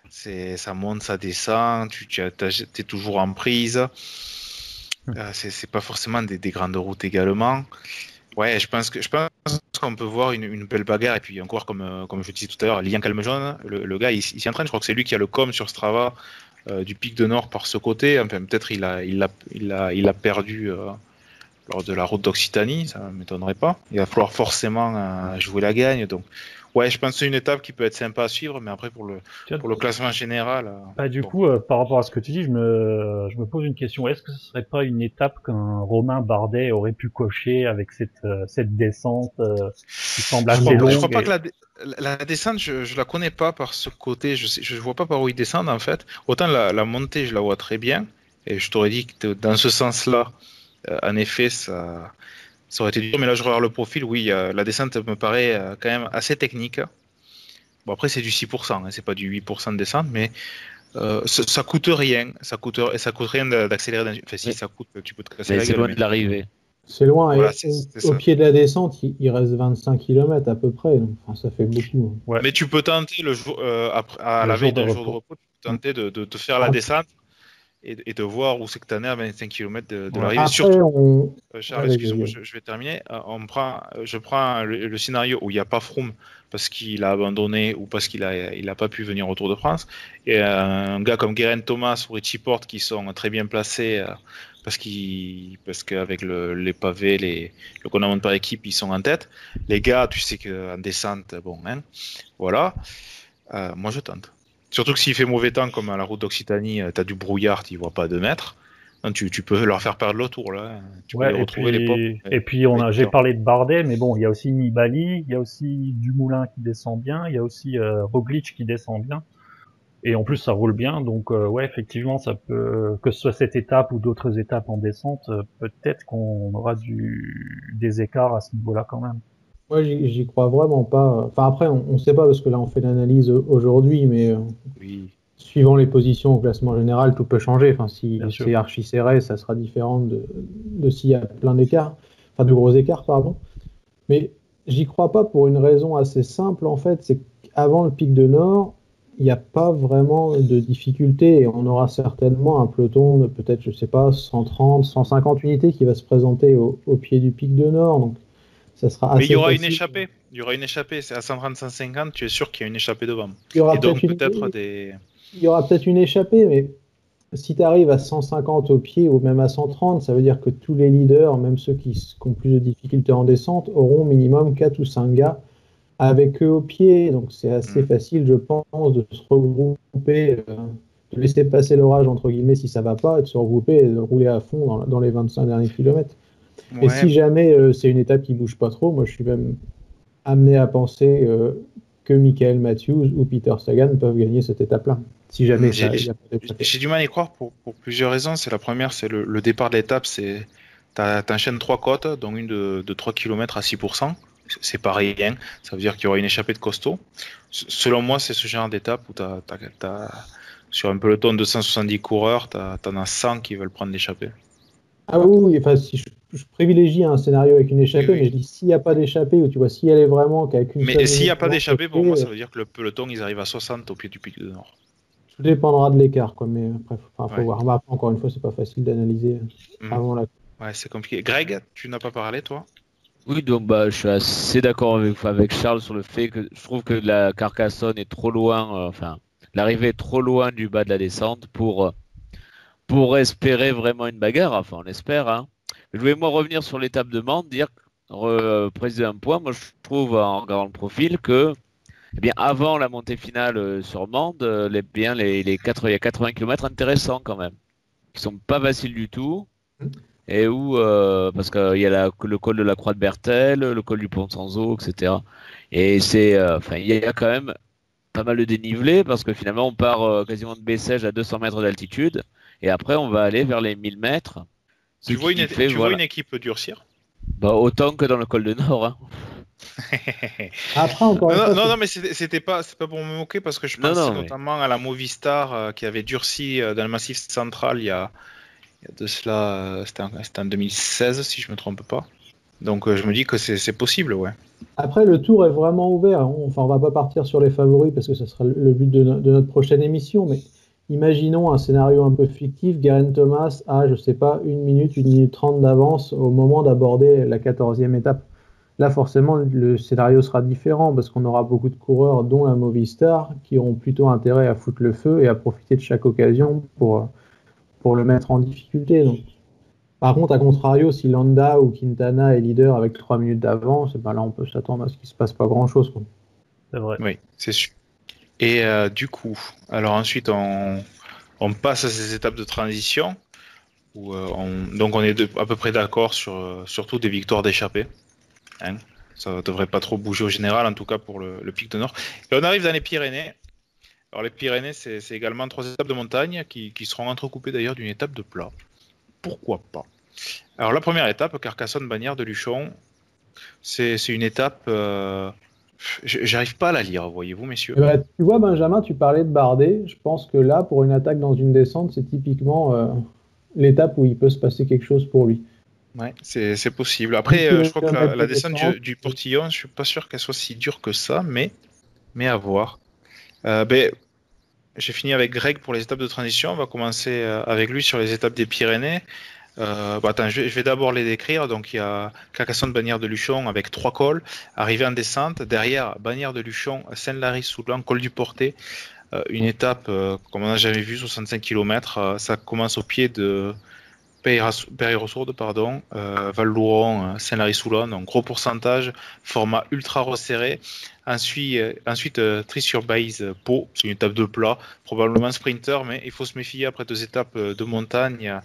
ça monte, ça descend, tu, tu es toujours en prise. c'est pas forcément des, des, grandes routes également. Ouais, je pense que je pense qu'on peut voir une, belle bagarre et puis encore comme euh, comme je disais tout à l'heure, Lilian Calmejeune, le, gars, il, s'y entraîne. Je crois que c'est lui qui a le com sur Strava euh, du pic de Nord par ce côté. Peut-être il a perdu euh, lors de la route d'Occitanie, ça m'étonnerait pas. Il va falloir forcément jouer la gagne, donc Ouais, je pense que c'est une étape qui peut être sympa à suivre, mais après pour le pour le classement général. Euh, bah, du coup, euh, par rapport à ce que tu dis, je me je me pose une question. Est-ce que ce serait pas une étape qu'un Romain Bardet aurait pu cocher avec cette euh, cette descente qui semble assez je longue Je crois pas que la, la, descente, je, je la connais pas par ce côté. Je sais, je vois pas par où il descend en fait. Autant la, la montée, je la vois très bien, et je t'aurais dit que dans ce sens-là, en effet, ça ça aurait été dur, mais là je regarde le profil, oui, la descente me paraît euh, quand même assez technique. Bon après c'est du 6%, hein, c'est pas du 8% de descente, mais euh, ça, coûte rien, ça coûte, ça coûte rien d'accélérer. Enfin si ça coûte, tu peux te casser C'est loin de l'arrivée. C'est loin, au pied de la descente, il, reste 25 km à peu près, enfin, ça fait beaucoup. Hein. Mais tu peux tenter le jour, euh, après, à la veille d'un jour de repos, tu peux tenter de, de, faire la ah. descente et, de voir où c'est que tu en es à 25 km de, de l'arrivée. Surtout, euh, Charles, excuse-moi, je, vais terminer. Euh, on prend, euh, je prends le, scénario où il n'y a pas Froome parce qu'il a abandonné ou parce qu'il a, il a pas pu venir au Tour de France. Et un gars comme Guerin Thomas ou Richie Porte qui sont très bien placés parce qu'ils, parce qu'avec le, les pavés, les, le qu'on par équipe, ils sont en tête. Les gars, tu sais qu'en descente, bon, hein, voilà. moi, je tente. Surtout que s'il fait mauvais temps, comme à la route d'Occitanie, euh, tu as du brouillard, tu vois pas à 2 mètres. tu, peux leur faire perdre le tour là. Tu peux retrouver et puis, les Et puis on a, j'ai parlé de Bardet, mais bon, il y a aussi Nibali, il y a aussi Dumoulin qui descend bien, il y a aussi euh, Roglic qui descend bien. Et en plus, ça roule bien, donc euh, ouais, effectivement, ça peut que ce soit cette étape ou d'autres étapes en descente, euh, peut-être qu'on aura du des écarts à ce niveau-là quand même. Moi, j'y crois vraiment pas. Enfin, après, on ne sait pas parce que là, on fait l'analyse aujourd'hui, mais euh, suivant les positions au classement général, tout peut changer. Enfin, si c'est archi serré, ça sera différent de, de s'il y a plein d'écarts, enfin, de gros écarts, pardon. Mais j'y crois pas pour une raison assez simple, en fait, c'est qu'avant le pic de Nord, il n'y a pas vraiment de difficulté et on aura certainement un peloton de peut-être, je sais pas, 130, 150 unités qui va se présenter au, au pied du pic de Nord. Donc, mais il y aura une échappée. Il y aura une échappée. C'est à 130, 150. Tu es sûr qu'il y a une échappée devant. Il y aura peut-être des. Il y aura peut-être une échappée, mais si tu arrives à 150 au pied ou même à 130, ça veut dire que tous les leaders, même ceux qui, ont plus de difficultés en descente, auront minimum 4 ou 5 gars avec eux au pied. Donc c'est assez mm. facile, je pense, de se regrouper, euh, de laisser passer l'orage entre guillemets si ça va pas, et de se regrouper et de rouler à fond dans, dans les 25 derniers kilomètres. Et si jamais euh, c'est une étape qui bouge pas trop, moi je suis même amené à penser euh, que Michael Matthews ou Peter Sagan peuvent gagner cette étape-là. Si jamais J'ai du mal à y croire pour, plusieurs raisons. C'est la première, c'est le, départ de l'étape, c'est t'enchaînes trois côtes, dont une de, de 3 km à 6%. C'est pas rien. Ça veut dire qu'il y aura une échappée de costaud. Selon moi, c'est ce genre d'étape où t'as, sur un peloton de 170 coureurs, t'en as 100 qui veulent prendre l'échappée. Ah oui, enfin, si je je privilégie un scénario avec une échappée, mais je dis s'il n'y a pas d'échappée, ou tu vois, si elle est vraiment qu'avec une. Mais s'il n'y a pas d'échappée, pour moi, ça veut dire que le peloton, ils arrivent à 60 au pied du pic de Nord. Tout dépendra de l'écart, quoi, mais après, il faut voir. encore une fois, c'est pas facile d'analyser mm. avant la. Ouais, c'est compliqué. Greg, tu n'as pas parlé, toi? Oui, donc bah, je suis assez d'accord avec, avec, Charles sur le fait que je trouve que la Carcassonne est trop loin, euh, enfin, l'arrivée est trop loin du bas de la descente pour, euh, pour espérer vraiment une bagarre. Enfin, on espère, hein. Je voulais moi revenir sur l'étape de Mende, dire, préciser un point. Moi, je trouve en regardant le profil que, eh bien, avant la montée finale euh, sur Mende, euh, les, bien, les, les 80, il y a 80 km intéressants quand même, qui sont pas faciles du tout. et où euh, parce qu'il y a le col de la Croix de Bertel, le col du Pont sans eau, etc. Et c'est, euh, enfin, il y a quand même pas mal de dénivelé parce que finalement on part euh, quasiment de Bessèges à 200 mètres d'altitude et après on va aller vers les 1000 mètres. Tu, vois une, tu vois une, équipe durcir bah, Autant que dans le col de Nord. Hein. Après, encore non, non, non, mais c'était pas, pas pour me moquer parce que je pense notamment à la Movistar qui avait durci dans le massif central il y a, il y a de cela, euh, c'était en, 2016 si je me trompe pas. Donc euh, je me dis que c'est possible, ouais. Après, le tour est vraiment ouvert. Enfin, on va pas partir sur les favoris parce que ce sera le but de, notre prochaine émission, mais imaginons un scénario un peu fictif. Garen Thomas a, je sais pas, une minute, une minute trente d'avance au moment d'aborder la quatorzième étape. Là, forcément, le scénario sera différent parce qu'on aura beaucoup de coureurs, dont la Movistar, qui auront plutôt intérêt à foutre le feu et à profiter de chaque occasion pour pour le mettre en difficulté. Donc. Par contre, à contrario, si Landa ou Quintana est leader avec 3 minutes d'avance, ben là, on peut s'attendre à ce qu'il se passe pas grand-chose. C'est vrai. Oui, c'est sûr. Et euh, du coup, alors ensuite, on, passe à ces étapes de transition. Où, euh, on, donc, on est à peu près d'accord sur euh, surtout des victoires d'échappée. Hein ça devrait pas trop bouger au général, en tout cas pour le, pic de Nord. Et on arrive dans les Pyrénées. Alors les Pyrénées, c'est également trois étapes de montagne qui, seront entrecoupées d'ailleurs d'une étape de plat. Pourquoi pas? Alors la première étape, Carcassonne-Bagnères de Luchon, c'est une étape... j'arrive pas à la lire, voyez-vous, messieurs. Eh ben, tu vois, Benjamin, tu parlais de Bardet. Je pense que là, pour une attaque dans une descente, c'est typiquement euh, l'étape où il peut se passer quelque chose pour lui. Ouais, c'est possible. Après, euh, je crois que la, descente du, Portillon, je suis pas sûr qu'elle soit si dure que ça, mais, mais à voir. Euh, ben, j'ai fini avec Greg pour les étapes de transition. On va commencer avec lui sur les étapes des Pyrénées. Euh, bah, je vais, d'abord les décrire. Donc il y a Carcassonne, Bagnères de Luchon avec trois cols, arrivée en descente. Derrière, Bagnères de Luchon, Saint-Lary-Soulan, col du Porté. une étape comme on n'a jamais vu, 65 km. ça commence au pied de Péry-Ressourde, pardon, Val-Louron, Saint-Lary-Soulan. Donc gros pourcentage, format ultra resserré. Ensuite, euh, ensuite euh, Tri-sur-Baïse, euh, Pau, c'est une étape de plat, probablement sprinter, mais il faut se méfier après deux étapes de montagne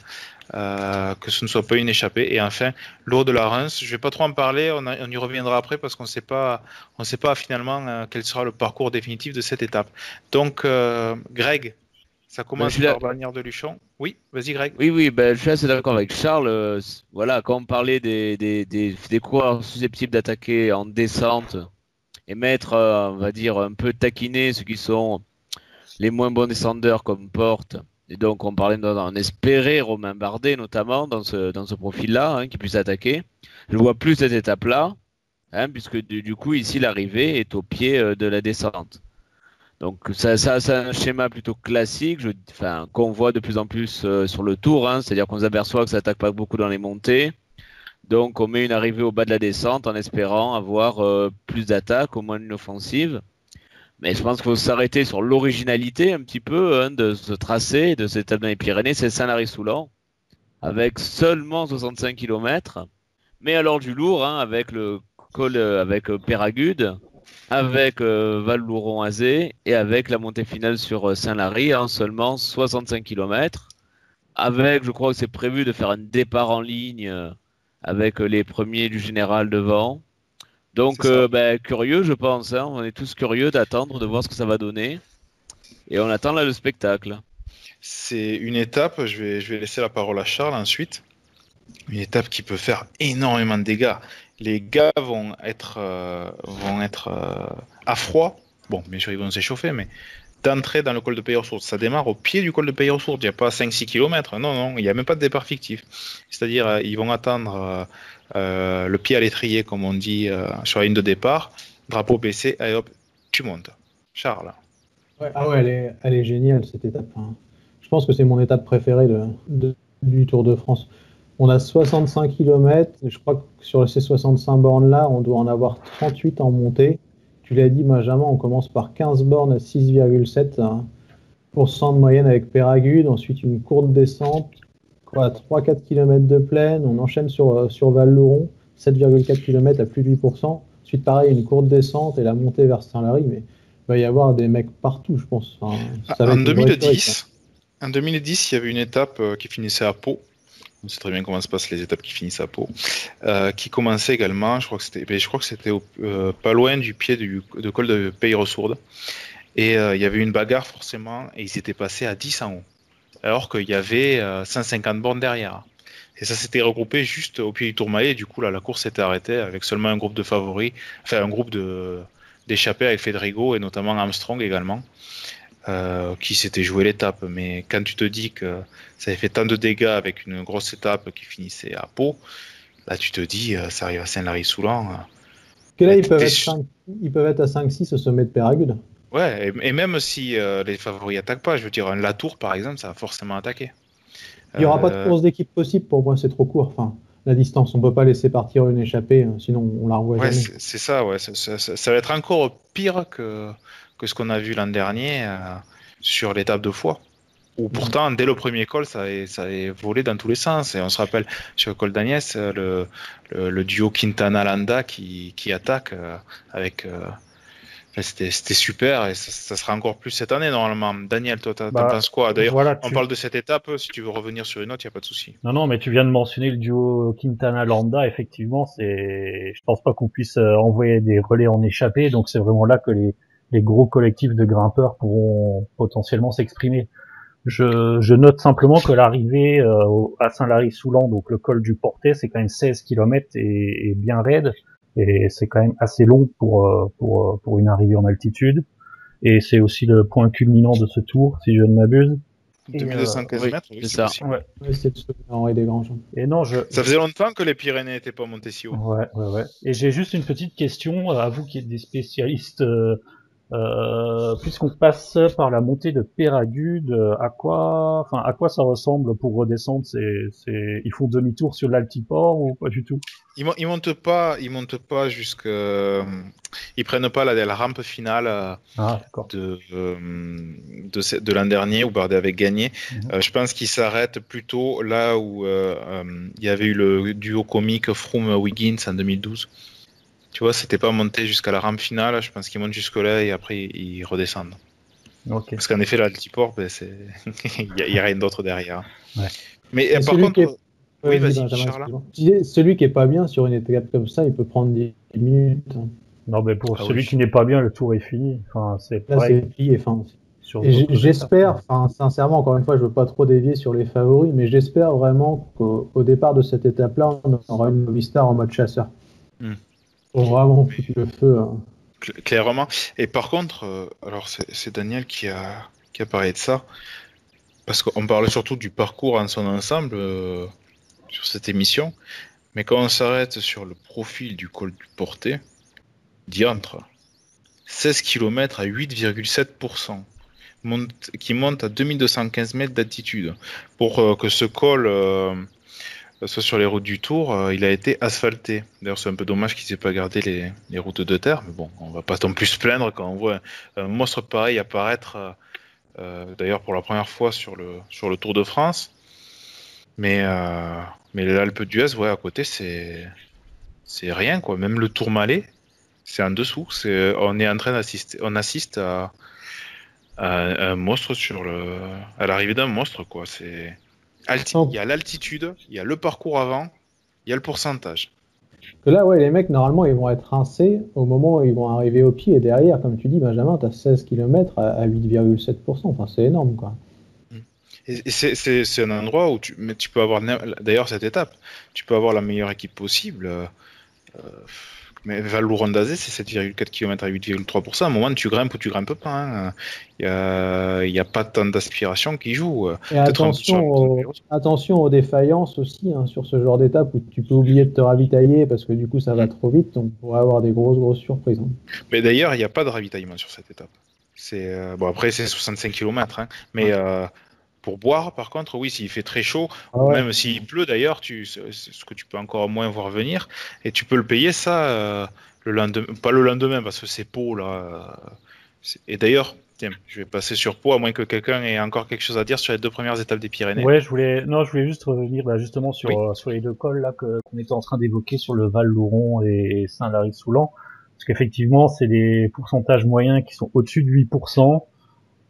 que ce ne soit pas une échappée. Et enfin, l'eau de la Reims, je ne vais pas trop en parler, on, y reviendra après parce qu'on ne sait pas, on sait pas finalement quel sera le parcours définitif de cette étape. Donc, Greg, ça commence ben, par la de Luchon. Oui, vas-y Greg. Oui, oui, ben, je suis assez d'accord avec Charles. voilà, quand on parlait des, des, des, des coureurs susceptibles d'attaquer en descente, et mettre, euh, on va dire, un peu taquiner ceux qui sont les moins bons descendeurs comme Porte. Et donc, on parlait d'en espérer Romain Bardet, notamment, dans ce, dans ce profil-là, hein, qui puisse attaquer. Je vois plus cette étape-là, hein, puisque du, coup, ici, l'arrivée est au pied euh, de la descente. Donc, ça, ça c'est un schéma plutôt classique, je, enfin, qu'on voit de plus en plus euh, sur le tour, hein, c'est-à-dire qu'on s'aperçoit que ça attaque pas beaucoup dans les montées. Donc on met une arrivée au bas de la descente en espérant avoir euh, plus d'attaques, au moins une offensive. Mais je pense qu'il faut s'arrêter sur l'originalité un petit peu hein, de ce tracé, de cette étape dans les Pyrénées. C'est Saint-Lary-Soulan, avec seulement 65 km. Mais alors du lourd, hein, avec le col euh, avec euh, Péragude, avec Val-Louron-Azé et avec la montée finale sur Saint-Lary en seulement 65 km. Avec, je crois que c'est prévu de faire un départ en ligne avec les premiers du général devant. Donc, euh, ben, curieux, je pense. Hein. On est tous curieux d'attendre, de voir ce que ça va donner. Et on attend là le spectacle. C'est une étape, je vais, je vais laisser la parole à Charles ensuite. Une étape qui peut faire énormément de dégâts. Les gars vont être, euh, vont être euh, à froid. Bon, bien sûr, ils vont s'échauffer, mais d'entrer dans le col de Peyre-Sourde. Ça démarre au pied du col de Peyre-Sourde. Il n'y a pas 5-6 km. Non, non, il n'y a même pas de départ fictif. C'est-à-dire, euh, ils vont attendre le pied à l'étrier, comme on dit, sur la ligne de départ, drapeau baissé, et hop, tu montes. Charles. ah ouais, elle est, elle est géniale cette étape. Hein. Je pense que c'est mon étape préférée du Tour de France. On a 65 km, je crois que sur ces 65 bornes-là, on doit en avoir 38 en montée. Tu l'as dit, Benjamin, on commence par 15 bornes à 6,7% hein, de moyenne avec Péragude, ensuite une courte descente, quoi, 3-4 km de plaine, on enchaîne sur, euh, sur Val-Louron, 7,4 km à plus de 8%. Ensuite, pareil, une courte descente et la montée vers Saint-Lary, mais il va y avoir des mecs partout, je pense. en, 2010, en 2010, il y avait une étape euh, qui finissait à Pau. On sait très bien comment se passent les étapes qui finissent à Pau. qui commençait également, je crois que c'était, ben, je crois que c'était pas loin du pied du, de col de Pays-Ressourde. Et il y avait une bagarre forcément, et ils étaient passés à 10 en haut. Alors qu'il y avait 150 bornes derrière. Et ça s'était regroupé juste au pied du Tourmalet. Et du coup, là, la course s'était arrêtée avec seulement un groupe de favoris, enfin un groupe d'échappés avec Federico et notamment Armstrong également, euh, qui s'était joué l'étape. Mais quand tu te dis que ça avait fait tant de dégâts avec une grosse étape qui finissait à Pau, là tu te dis, euh, ça arrive à Saint-Lary-Soulan. Euh, que là, ils peuvent, être ils peuvent être à 5-6 au sommet de Péragude. Ouais, et, même si les favoris attaquent pas, je veux dire, un Latour par exemple, ça va forcément attaquer. Il n'y aura pas de course d'équipe possible pour moi, c'est trop court. Enfin, la distance, on ne peut pas laisser partir une échappée, sinon on la revoit ouais, C'est ça, ouais. Ça, va être encore pire que, que ce qu'on a vu l'an dernier euh, sur l'étape de foie. Où pourtant, dès le premier col, ça avait, ça volé dans tous les sens. Et on se rappelle sur le col d'Agnès, le, le, duo Quintana-Landa qui, qui attaque euh, avec c'était super et ça, sera encore plus cette année normalement. Daniel, toi, t'en bah, penses quoi? D'ailleurs, on parle de cette étape. Si tu veux revenir sur une autre, il n'y a pas de souci. Non, non, mais tu viens de mentionner le duo Quintana-Landa. Effectivement, c'est. Je pense pas qu'on puisse euh, envoyer des relais en échappée. Donc c'est vraiment là que les, les gros collectifs de grimpeurs pourront potentiellement s'exprimer. Je, je, note simplement que l'arrivée euh, à Saint-Lary-Soulan, donc le col du Portet, c'est quand même 16 km et, et bien raide et c'est quand même assez long pour euh, pour euh, pour une arrivée en altitude et c'est aussi le point culminant de ce tour si je ne m'abuse 2215 euh, mètres, c'est ça. Ouais. c'est des grands Et non, je. Ça faisait longtemps que les Pyrénées n'étaient pas montées si haut. Ouais, ouais, ouais. Et j'ai juste une petite question à vous qui êtes des spécialistes euh, puisqu'on passe par la montée de Péragude, à quoi, enfin, à quoi ça ressemble pour redescendre C'est, c'est, ils font demi-tour sur l'altiport ou pas du tout? Ils, ils montent pas, ils montent pas jusque, ils prennent pas la, la rampe finale euh, ah, de, euh, de, de l'an dernier où Bardet avait gagné. Mhm. je pense qu'ils s'arrêtent plutôt là où il y avait eu le duo comique Froome-Wiggins en 2012. Tu vois, c'était pas monté jusqu'à la rampe finale. Je pense qu'ils montent jusque là et après ils redescendent. Parce qu'en effet, l'altiport, ben, il n'y a, rien d'autre derrière. Mais par contre. Oui, vas-y, Celui qui est pas bien sur une étape comme ça, il peut prendre 10 minutes. Non, mais pour ah celui qui n'est pas bien, le tour est fini. Enfin, c'est Là, c'est plié. Enfin, j'espère, enfin, sincèrement, encore une fois, je veux pas trop dévier sur les favoris, mais j'espère vraiment qu'au départ de cette étape-là, on aura une Movistar en mode chasseur. Hmm le feu. Hein. Clairement. Et par contre, euh, alors c'est Daniel qui a, qui a parlé de ça, parce qu'on parle surtout du parcours en son ensemble euh, sur cette émission, mais quand on s'arrête sur le profil du col du porté, diantre, 16 km à 8,7%, qui monte à 2215 mètres d'altitude. Pour euh, que ce col soit sur les routes du Tour, euh, il a été asphalté. D'ailleurs, c'est un peu dommage qu'il n'ait pas gardé les, routes de terre, mais bon, on va pas tant plus se plaindre quand on voit un, monstre pareil apparaître, euh, euh, d'ailleurs pour la première fois sur le, Tour de France. Mais, l'Alpe d'Huez, ouais, à côté, c'est c'est rien, quoi. Même le Tour Malais, c'est en dessous. On est en train d'assister, on assiste à, un monstre sur le, à l'arrivée d'un monstre, quoi. Il y a l'altitude, il y a le parcours avant, il y a le pourcentage. Que là, ouais, les mecs, normalement, ils vont être rincés au moment où ils vont arriver au pied. Et derrière, comme tu dis, Benjamin, tu as 16 km à 8,7%. Enfin, c'est énorme, quoi. Et c'est un endroit où tu, mais tu peux avoir, d'ailleurs, cette étape, tu peux avoir la meilleure équipe possible. Euh, mais Val-Lourandazé, c'est 7,4 km à 8,3%. À un moment, tu grimpes ou tu grimpes pas. Hein. Il n'y a, a, pas tant d'aspiration qui joue. Et attention, attention aux défaillances aussi hein, sur ce genre d'étape où tu peux oublier de te ravitailler parce que du coup ça va mm. trop vite. Donc on pourrait avoir des grosses, grosses surprises. Hein. Mais d'ailleurs, il n'y a pas de ravitaillement sur cette étape. C'est euh, bon après c'est 65 km, mais euh, pour boire, par contre, oui, s'il fait très chaud, ah même s'il pleut d'ailleurs, tu, ce que tu peux encore moins voir venir, et tu peux le payer ça euh, le lendemain, pas le lendemain parce que c'est Pau là. Et d'ailleurs, tiens, je vais passer sur Pau à moins que quelqu'un ait encore quelque chose à dire sur les deux premières étapes des Pyrénées. Ouais, je voulais, non, je voulais juste revenir bah, justement sur euh, sur les deux cols là qu'on était en train d'évoquer sur le Val Louron et Saint-Lary-Soulan, parce qu'effectivement, c'est des pourcentages moyens qui sont au-dessus de 8%.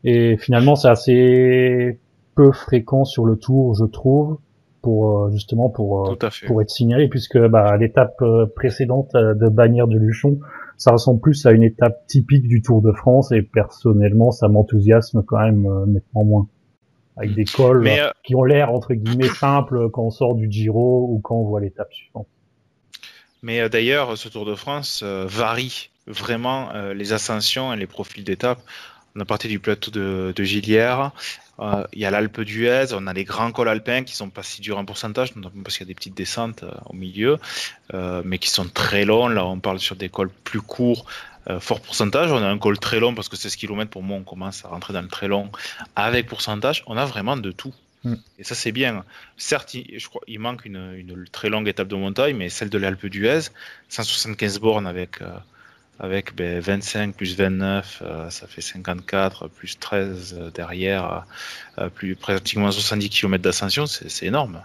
Et finalement, c'est assez peu fréquent sur le tour, je trouve. pour justement pour pour être signalé puisque bah, l'étape précédente de bannière de Luchon ça ressemble plus à une étape typique du Tour de France et personnellement ça m'enthousiasme quand même nettement moins avec des cols qui ont l'air entre guillemets simples quand on sort du Giro ou quand on voit l'étape suivante. Mais d'ailleurs, ce Tour de France varie vraiment les ascensions et les profils d'étape. On a parti du plateau de, de Gillière. Euh, il y a l'Alpe d'Huez, on a les grands cols alpins qui sont pas si durs en pourcentage, notamment parce qu'il y a des petites descentes euh, au milieu, euh, mais qui sont très longs. Là, on parle sur des cols plus courts, fort pourcentage. On a un col très long parce que 16 km pour moi, on commence à rentrer dans le très long avec pourcentage. On a vraiment de tout. Hmm. Et ça, c'est bien. Certes, il, je crois, il manque une, une, très longue étape de montagne, mais celle de l'Alpe d'Huez, 175 bornes avec avec ben, 25 plus 29, euh, ça fait 54, plus 13 euh, derrière, plus pratiquement 70 km d'ascension, c'est énorme.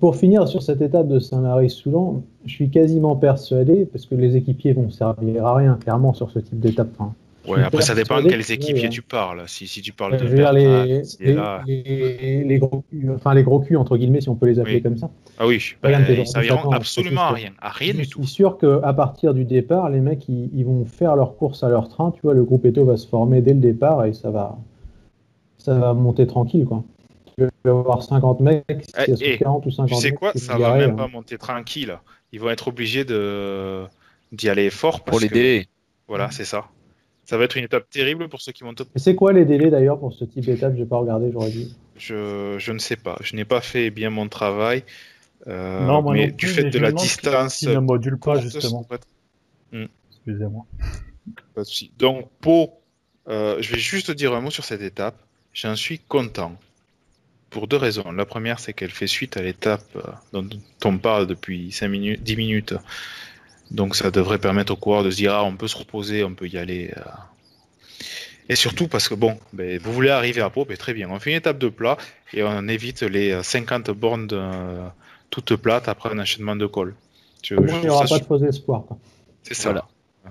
pour finir sur cette étape de Saint-Marie-Soulan, je suis quasiment persuadé, parce que les équipiers vont servir à rien, clairement, sur ce type d'étape. Hein. Ouais, après ça dépend de quels équipiers tu parles. Si, si tu parles de les, les, les, gros, enfin les gros culs entre guillemets, si on peut les appeler comme ça. Ah oui, ben, ils serviront absolument à rien, à rien du tout. Je suis sûr qu'à partir du départ, les mecs ils, vont faire leur course à leur train. Tu vois, le groupe Eto va se former dès le départ et ça va, ça va monter tranquille quoi. Tu vas avoir 50 mecs, eh, et, 40 ou 50 Tu sais quoi, ça va même hein. pas monter tranquille. Ils vont être obligés de d'y aller fort pour les délais. Voilà, c'est ça. Ça va être une étape terrible pour ceux qui vont top. C'est quoi les délais d'ailleurs pour ce type d'étape? Je n'ai pas regardé, j'aurais dit. Je, je, ne sais pas. Je n'ai pas fait bien mon travail. Euh, non, moi mais du fait de la distance. ne module pas justement. Hmm. Excusez-moi. Pas de souci. Donc, pour. Euh, je vais juste dire un mot sur cette étape. J'en suis content. Pour deux raisons. La première, c'est qu'elle fait suite à l'étape euh, dont on parle depuis 5 minutes, 10 minutes donc ça devrait permettre aux coureurs de se dire ah on peut se reposer, on peut y aller. Euh. Et surtout parce que bon, ben, vous voulez arriver à Pau, ben, très bien. On fait une étape de plat et on évite les 50 bornes toutes plates après un enchaînement de col. il n'y aura pas de faux espoir. C'est ça.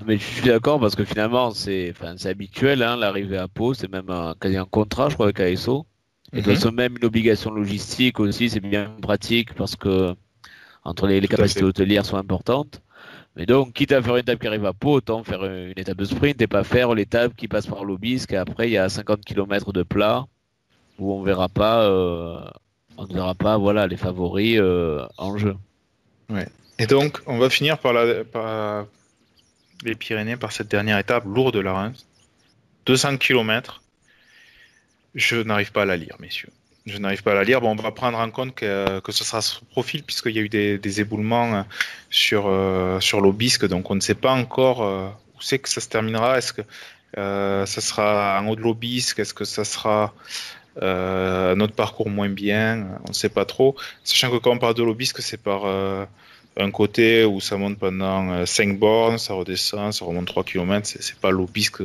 Mais je suis d'accord parce que finalement c'est habituel hein, l'arrivée à Pau, c'est même un, quasi un contrat je crois avec ASO. Et mm même une obligation logistique aussi, c'est bien pratique parce que entre les capacités hôtelières sont importantes. Mais donc, quitte à faire une étape qui arrive à Pau, autant faire une étape de sprint et pas faire l'étape qui passe par l'Obisque. Après, il y a 50 km de plat où on verra pas, euh, on ne verra pas, voilà, les favoris euh, en jeu. Ouais. Et donc, on va finir par, la, les Pyrénées par cette dernière étape lourde de la Reims. 200 km. Je n'arrive pas à la lire, messieurs. Je n'arrive pas à la lire. Bon, on va prendre en compte que, ce sera ce profil puisqu'il y a eu des, éboulements euh, sur, euh, sur l'Obisque. Donc on ne sait pas encore euh, où c'est que ça se terminera. Est-ce que ça sera en haut de l'Obisque? Est-ce que ça sera un autre parcours moins bien? On ne sait pas trop. Sachant que quand on parle de l'Obisque, c'est par un côté où ça monte pendant 5 bornes, ça redescend, ça remonte 3 km. C'est pas l'Obisque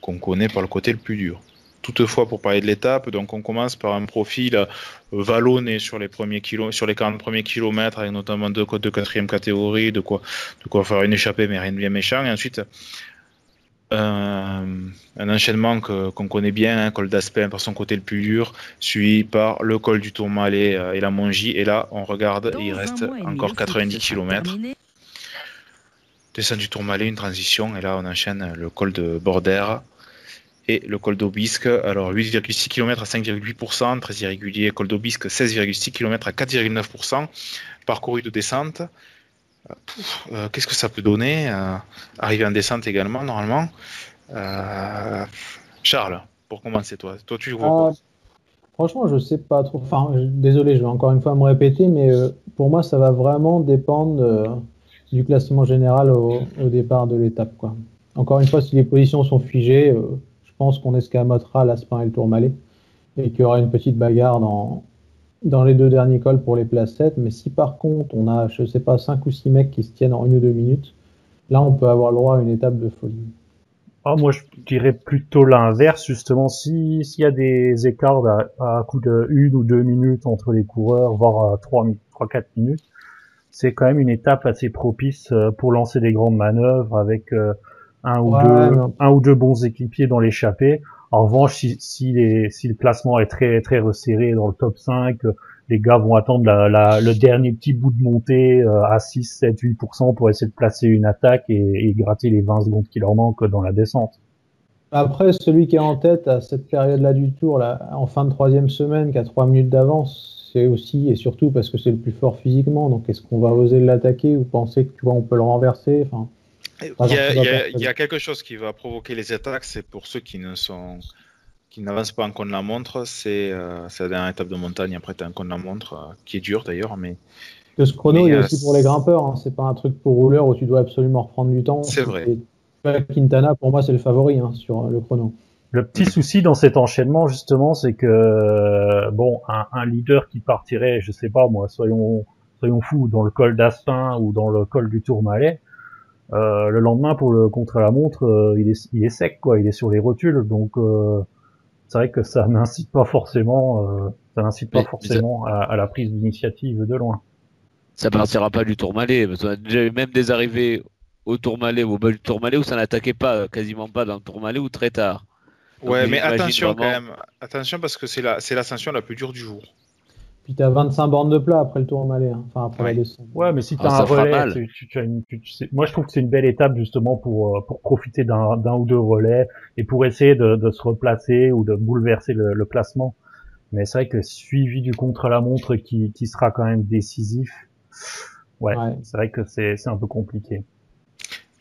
qu'on connaît par le côté le plus dur. Toutefois, pour parler de l'étape, donc on commence par un profil euh, vallonné sur les premiers kilos, sur les 40 premiers kilomètres, avec notamment deux côtes de quatrième catégorie, de quoi, de quoi faire une échappée, mais rien de bien méchant. Et ensuite, un enchaînement qu'on connaît bien, un hein, col d'Aspin par son côté le plus dur, suivi par le col du Tourmalet euh, et la Mongie. Et là, on regarde, il reste encore 90 km. Descend du Tourmalet, une transition, et là on enchaîne le col de Bordère et le col d'Aubisque. Alors 8,6 km à 5,8%, très irrégulier. Col d'Aubisque 16,6 km à 4,9%, parcouru de descente. Euh, euh, qu'est-ce que ça peut donner euh, Arriver en descente également, normalement? Charles, pour commencer, toi, toi tu vois ah, Franchement, je sais pas trop. Enfin, désolé, je vais encore une fois me répéter, mais pour moi, ça va vraiment dépendre du classement général au, départ de l'étape. Encore une fois, si les positions sont figées, pense qu'on escamotera l'Aspin et le Tourmalet et qu'il y aura une petite bagarre dans, dans les deux derniers cols pour les placettes. Mais si par contre on a, je sais pas, 5 ou 6 mecs qui se tiennent en une ou deux minutes, là on peut avoir le droit à une étape de folie. Ah, moi, je dirais plutôt l'inverse, justement. Si s'il y a des écarts à, à coup de une ou deux minutes entre les coureurs, voire à trois, trois, quatre minutes, c'est quand même une étape assez propice euh, pour lancer des grandes manœuvres avec euh, un ou deux, un ou deux bons équipiers dans l'échappée. En revanche, si, si, les, si le placement est très très resserré dans le top 5, les gars vont attendre la, le dernier petit bout de montée à 6, 7, 8% pour essayer de placer une attaque et, et gratter les 20 secondes qui leur manquent dans la descente. Après, celui qui est en tête à cette période-là du tour, là, en fin de troisième semaine, qui a 3 minutes d'avance, c'est aussi et surtout parce que c'est le plus fort physiquement. Donc, est-ce qu'on va oser l'attaquer ou penser que tu vois, on peut le renverser? Enfin, il, y a, quelque chose qui va provoquer les attaques, c'est pour ceux qui ne sont qui n'avancent pas en contre la montre, c'est euh, la dernière étape de montagne. Après, tu as un contre la montre euh, qui est dur d'ailleurs, mais. Que ce chrono, il est aussi pour les grimpeurs. Hein. C'est pas un truc pour rouleur où tu dois absolument reprendre du temps. C'est vrai. Quintana, pour moi, c'est le favori hein, sur le chrono. Le petit souci dans cet enchaînement, justement, c'est que bon, un, leader qui partirait, je sais pas moi, soyons soyons fous, dans le col d'Aspin ou dans le col du Tourmalet, euh, le lendemain pour le contre la montre, euh, il est il est sec quoi, il est sur les rotules, donc euh, c'est vrai que ça n'incite pas forcément, euh, ça n'incite pas forcément à, la prise d'initiative de loin. Ça partira pas du Tourmalet, parce qu'on a déjà eu même des arrivées au Tourmalet, au bas du Tourmalet où ça n'attaquait pas, quasiment pas dans le Tourmalet ou très tard. ouais, mais attention quand même, attention parce que c'est la, c'est l'ascension la plus dure du jour. Puis tu as 25 bornes de plat après le Tourmalet, hein. enfin après ouais. la descente. Ouais, mais si tu as ah, un relais, tu, tu, as une, moi je trouve que c'est une belle étape justement pour, euh, pour profiter d'un, d'un ou deux relais et pour essayer de, de se replacer ou de bouleverser le, le classement. Mais c'est vrai que suivi du contre-la-montre qui, qui sera quand même décisif, ouais, ouais. c'est vrai que c'est, c'est un peu compliqué.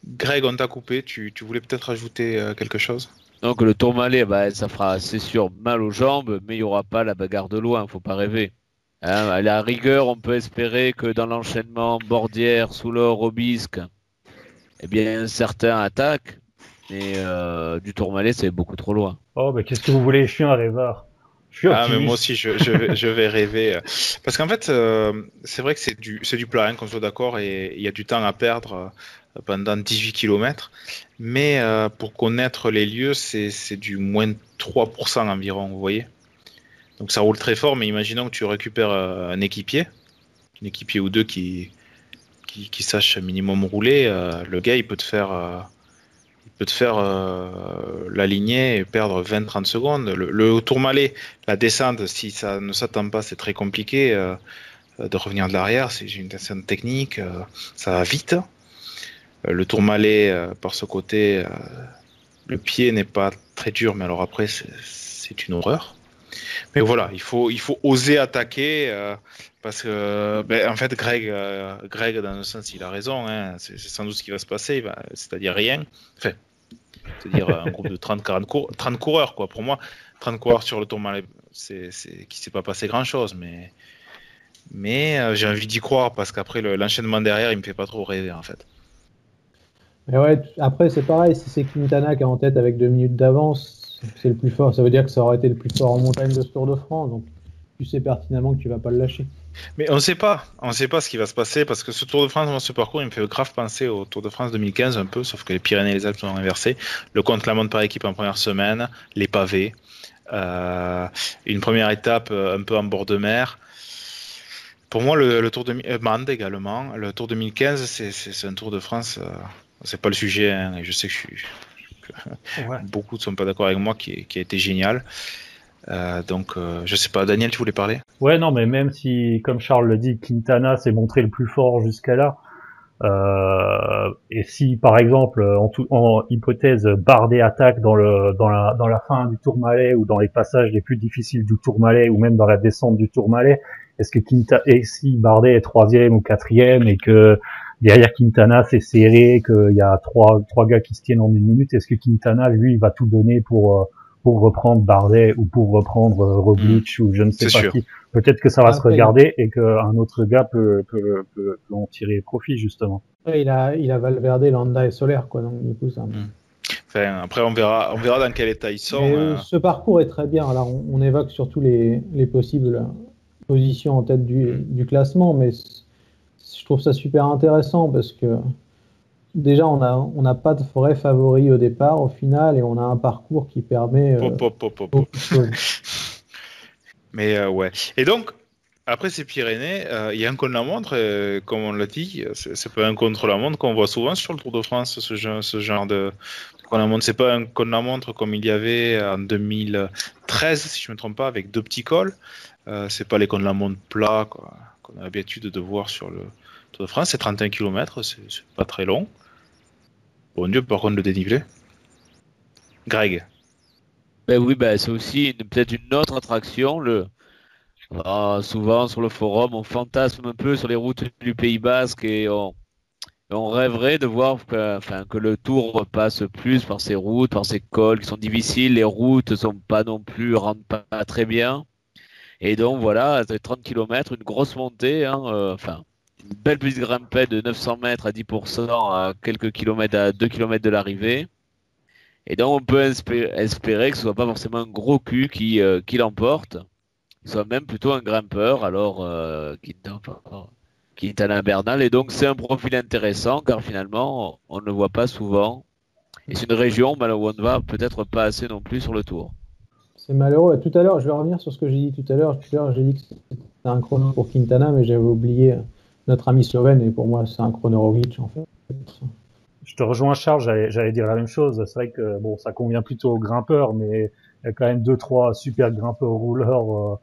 Greg, on t'a coupé, tu, tu voulais peut-être ajouter euh, quelque chose? Donc le tourmalet, bah, ça fera c'est sûr mal aux jambes, mais il n'y aura pas la bagarre de loin, faut pas rêver. Hein, à la rigueur, on peut espérer que dans l'enchaînement Bordière, Soulor, Obisque, eh bien certains attaquent, mais euh, du tourmalet, c'est beaucoup trop loin. Oh, mais qu'est-ce que vous voulez? Je suis un rêveur. ah, mais moi aussi, je, je, vais, je vais, rêver. Parce qu'en fait, euh, c'est vrai que c'est du, du plat, hein, qu'on soit d'accord, et il y a du temps à perdre pendant 18 km. Mais euh, pour connaître les lieux, c'est du moins 3% environ, vous voyez. Donc ça roule très fort, mais imaginons que tu récupères euh, un équipier, un équipier ou deux qui, qui, qui sache minimum rouler, euh, le gars il peut te faire, il peut te faire l'aligner et perdre 20-30 secondes. Le, le tourmalet, la descente, si ça ne s'attend pas, c'est très compliqué de revenir de l'arrière, c'est une descente technique, ça va vite. Euh, le tourmalet, euh, par ce côté, euh, le pied n'est pas très dur, mais alors après, c'est une horreur. Mais voilà, il faut, il faut oser attaquer parce que, ben, en fait, Greg, Greg, dans un sens, il a raison. Hein, c'est sans doute ce qui va se passer, c'est-à-dire rien. Enfin, c'est-à-dire un groupe de 30-40 cour 30 coureurs, quoi. Pour moi, 30 coureurs sur le tourmalet, c'est qui s'est pas passé grand-chose, mais, mais j'ai envie d'y croire parce qu'après, l'enchaînement derrière, il me fait pas trop rêver, en fait ouais, après, c'est pareil, si c'est Quintana qui est en tête avec deux minutes d'avance, c'est le plus fort. Ça veut dire que ça aurait été le plus fort en montagne de ce Tour de France. Donc, tu sais pertinemment que tu vas pas le lâcher. Mais on ne sait pas, on sait pas ce qui va se passer parce que ce Tour de France, ce parcours, il me fait grave penser au Tour de France 2015 un peu, sauf que les Pyrénées et les Alpes sont inversés. Le compte la montre par équipe en première semaine, les pavés, euh, une première étape euh, un peu en bord de mer. Pour moi, le, Tour de euh, Mande également, le Tour 2015, c'est un Tour de France. Euh, c'est pas le sujet, hein, je sais que, je suis, beaucoup ne sont pas d'accord avec moi, qui, qui, a été génial. Euh, donc, euh, je sais pas, Daniel, tu voulais parler? Ouais, non, mais même si, comme Charles le dit, Quintana s'est montré le plus fort jusqu'à là, euh, et si, par exemple, en, tout, en hypothèse, Bardet attaque dans, le, dans, la, dans la fin du Tourmalet ou dans les passages les plus difficiles du Tourmalet ou même dans la descente du Tourmalet, est-ce que Quintana, et si Bardet est troisième ou quatrième et que derrière Quintana c'est serré, qu'il y a trois trois gars qui se tiennent en une minute. Est-ce que Quintana lui il va tout donner pour euh, pour reprendre Bardet ou pour reprendre euh, Roglic ou je ne sais pas qui? Peut-être que ça va se regarder et qu'un autre gars peut, peut, peut, en tirer profit justement. il a il a Valverde, Landa et Solaire quoi donc du coup ça. Hmm. Enfin, après, on verra, on verra dans quel état ils sont. Euh. Ce parcours est très bien. Alors, on, on évoque surtout les, les possibles positions en tête du, du classement, mais je trouve ça super intéressant parce que déjà, on n'a on a pas de vrai favori au départ, au final, et on a un parcours qui permet. Euh, Mais euh, ouais. Et donc, après ces Pyrénées, euh, il y a un contre-la-montre, comme on l'a dit, c'est pas un contre-la-montre qu'on voit souvent sur le Tour de France, ce genre, ce genre de, contre-la-montre. C'est pas un contre-la-montre comme il y avait en 2013 13, si je ne me trompe pas, avec deux petits cols. Euh, c'est pas les cônes de la monte plat qu'on a l'habitude de voir sur le De France. C'est 31 km, c'est pas très long. Bon Dieu, par contre, le dénivelé. Greg. Ben oui, ben c'est aussi peut-être une autre attraction. Le... Ah, souvent sur le forum, on fantasme un peu sur les routes du Pays Basque et on, rêverait de voir que, le tour passe plus par ces routes, par ces cols qui sont difficiles. Les routes sont pas non plus, rentrent pas très bien. Et donc voilà, 30 km, une grosse montée, hein, euh, enfin, une belle petite grimpette de 900 mètres à 10% à quelques kilomètres, à 2 km de l'arrivée. Et donc on peut espérer, que ce soit pas forcément un gros cul qui, euh, qui l'emporte, soit même plutôt un grimpeur, alors euh, Quintana Bernal. Et donc c'est un profil intéressant car finalement on ne le voit pas souvent. Et c'est une région où on ne va peut-être pas assez non plus sur le tour. C'est malheureux. Tout à l'heure, je vais revenir sur ce que j'ai dit tout à l'heure. Tout à l'heure, j'ai dit que c'était un chrono pour Quintana, mais j'avais oublié notre ami slovène, et pour moi, c'est un chrono Roglic, en fait. Je te rejoins, Charles, j'allais dire la même chose. C'est vrai que bon, ça convient plutôt aux grimpeurs, mais il y a quand même deux, trois super grimpeurs rouleurs euh,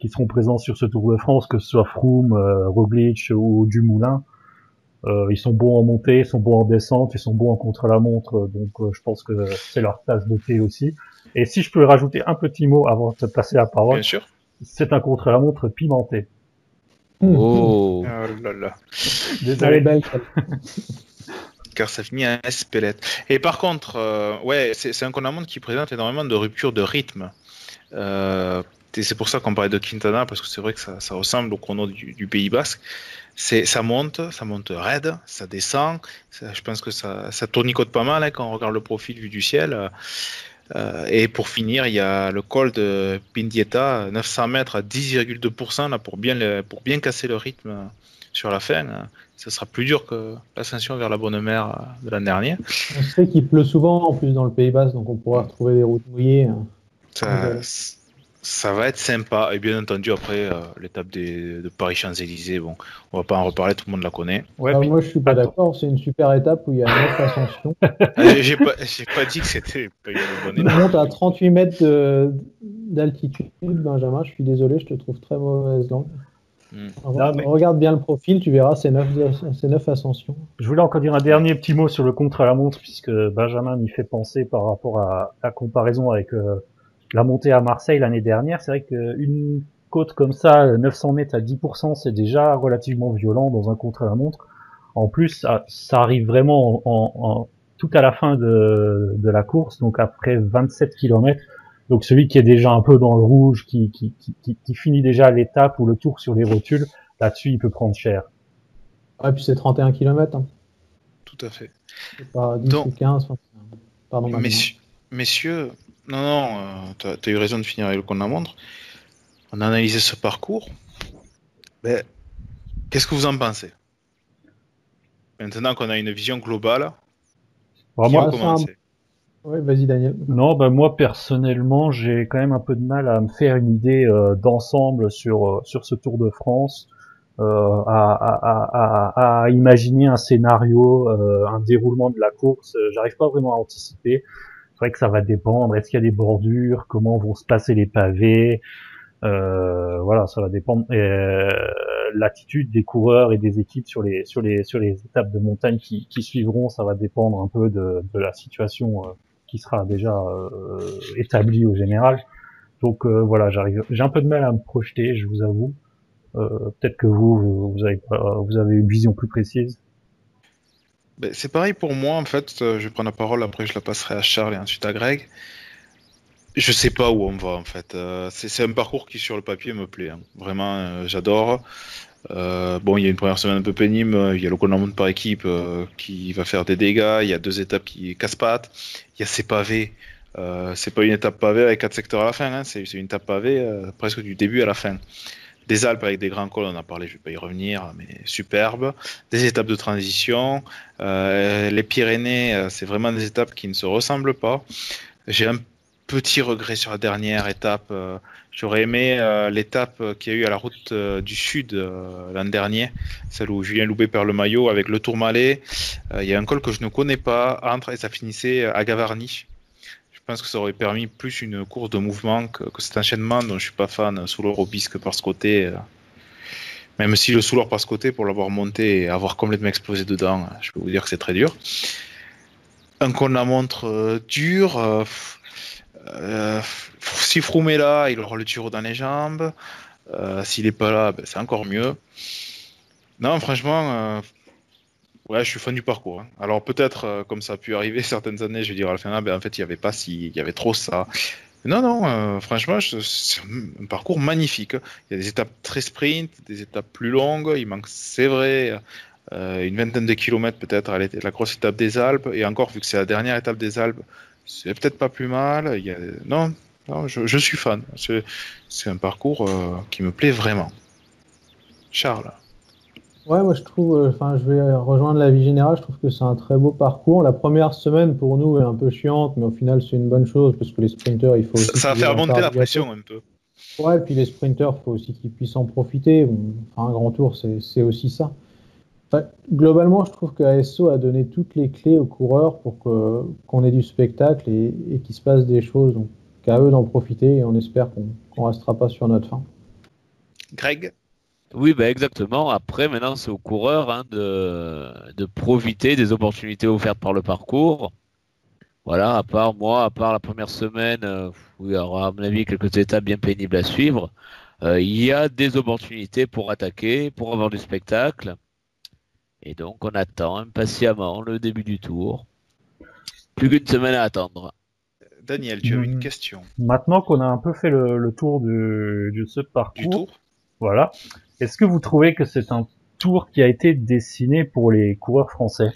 qui seront présents sur ce Tour de France, que ce soit Froome, euh, Roglic ou Dumoulin. Euh, ils sont bons en montée, ils sont bons en descente, ils sont bons en contre-la-montre, donc euh, je pense que c'est leur tasse de thé aussi. Et si je peux rajouter un petit mot avant de te passer la parole, c'est un contre-la-montre pimenté. Oh, oh là là. Désolé, Car ça finit à espélette. Et par contre, euh, ouais, c'est un contre-la-montre qui présente énormément de ruptures de rythme. Euh, c'est pour ça qu'on parlait de Quintana, parce que c'est vrai que ça, ça, ressemble au chrono du, du Pays Basque c'est ça monte, ça monte raide, ça descend. je pense que ça, ça tournicote pas mal hein, quand on regarde le profil vu du ciel. Euh, et pour finir, il y a le col de Pindieta, 900 mètres à 10,2% là pour bien pour bien casser le rythme sur la fin. Ce sera plus dur que l'ascension vers la Bonne Mer de l'année dernière. On sait qu'il pleut souvent en plus dans le Pays Basque, donc on pourra retrouver des routes mouillées. Ça, ça va être sympa. Et bien entendu, après, euh, l'étape de Paris-Champs-Élysées, bon, on va pas en reparler, tout le monde la connaît. Ouais, ah, moi, je suis pas d'accord. C'est une super étape où il y a 9 ascensions. Ah, j'ai pas, pas, dit que c'était une bonne étape. On monte à 38 mètres d'altitude, Benjamin. Je suis désolé, je te trouve très mauvaise langue. Hmm. Regarde bien le profil, tu verras, c'est 9, 9 ascensions. Je voulais encore dire un dernier petit mot sur le contre-la-montre, puisque Benjamin m'y fait penser par rapport à la comparaison avec euh, la montée à Marseille l'année dernière, c'est vrai qu'une côte comme ça, 900 mètres à 10%, c'est déjà relativement violent dans un contre-la-montre. En plus, ça, arrive vraiment en, tout à la fin de, la course, donc après 27 km. Donc celui qui est déjà un peu dans le rouge, qui, qui, finit déjà l'étape ou le tour sur les rotules, là-dessus, il peut prendre cher. Ouais, puis c'est 31 km. Hein. Tout à fait. Pas 10 ou 15. Pardon. Messieurs, messieurs, non, non, euh, tu as, eu raison de finir avec le compte de la montre. On a analysé ce parcours. Mais qu'est-ce que vous en pensez? Maintenant qu'on a une vision globale, on va commencer? Oui, vas-y Daniel. Non, ben moi personnellement, j'ai quand même un peu de mal à me faire une idée euh, d'ensemble sur euh, sur ce Tour de France, à, à, à, imaginer un scénario, un déroulement de la course. J'arrive pas vraiment à anticiper. C'est vrai que ça va dépendre. Est-ce qu'il y a des bordures? Comment vont se passer les pavés? Euh, Voilà, ça va dépendre. Euh, l'attitude des coureurs et des équipes sur les sur les sur les étapes de montagne qui, qui suivront, ça va dépendre un peu de, de la situation euh, qui sera déjà euh, établie au général. Donc euh, voilà, j'arrive. J'ai un peu de mal à me projeter, je vous avoue. Peut-être que vous vous avez vous avez une vision plus précise. Ben, c'est pareil pour moi, en fait. Euh, je vais prendre la parole, après je la passerai à Charles et ensuite à Greg. Je sais pas où on va, en fait. Euh, c'est un parcours qui, sur le papier, me plaît. Hein. Vraiment, euh, j'adore. bon, il y a une première semaine un peu pénible. Il y a le monde par équipe qui va faire des dégâts. Il y a deux étapes qui casse-pattes. Il y a ces pavés. c'est pas une étape pavée avec quatre secteurs à la fin. Hein. C'est une étape pavée presque du début à la fin. Des Alpes avec des grands cols, on en a parlé, je vais pas y revenir, mais superbe. Des étapes de transition. Euh, les Pyrénées, euh, c'est vraiment des étapes qui ne se ressemblent pas. J'ai un petit regret sur la dernière étape. Euh, j'aurais aimé l'étape qu'il y a eu à la route du Sud l'an dernier, celle où Julien Loubet perd le maillot avec le Tourmalet. Il y a un col que je ne connais pas entre et ça finissait à Gavarnie. Je pense que ça aurait permis plus une course de mouvement que, cet enchaînement dont je suis pas fan sous le robisque par ce côté. Euh. Même si le souleur par ce côté, pour l'avoir monté et avoir complètement explosé dedans, je peux vous dire que c'est très dur. Un qu'on la montre euh, dur. Euh, si Froome est là, il aura le turo dans les jambes. S'il n'est pas là, ben, c'est encore mieux. Non, franchement, Ouais, je suis fan du parcours. Hein. Alors peut-être, euh, comme ça a pu arriver certaines années, je vais dire à la fin, ben, en fait, il n'y avait pas si, il y avait trop ça. Non, non, euh, franchement, c'est un parcours magnifique. Il y a des étapes très sprint, des étapes plus longues. Il manque, c'est vrai, euh, une vingtaine de kilomètres peut-être à la grosse étape des Alpes. Et encore, vu que c'est la dernière étape des Alpes, c'est peut-être pas plus mal. Non, non je, suis fan. C'est un parcours qui me plaît vraiment. Charles. Ouais, moi je trouve, euh, enfin je vais rejoindre la vie générale, je trouve que c'est un très beau parcours. La première semaine pour nous est un peu chiante, mais au final c'est une bonne chose parce que les sprinters, il faut. Aussi ça, va faire monter la pression un peu. Ouais, et puis les sprinters, il faut aussi qu'ils puissent en profiter. enfin, un grand tour, c'est aussi ça. globalement, je trouve que ASO a donné toutes les clés aux coureurs pour qu'on ait du spectacle et, et qu'il se passe des choses. Donc, qu'à eux d'en profiter et on espère qu'on ne restera pas sur notre fin. Greg? Oui, bah exactement. Après, maintenant, c'est aux coureurs hein, de, de profiter des opportunités offertes par le parcours. Voilà, à part moi, à part la première semaine, euh, où il y aura à mon avis quelques étapes bien pénibles à suivre, euh, il y a des opportunités pour attaquer, pour avoir du spectacle. Et donc, on attend impatiemment le début du tour. Plus qu'une semaine à attendre. Daniel, tu as une hmm. question. Maintenant qu'on a un peu fait le, tour du, de ce parcours, voilà. Est-ce que vous trouvez que c'est un tour qui a été dessiné pour les coureurs français?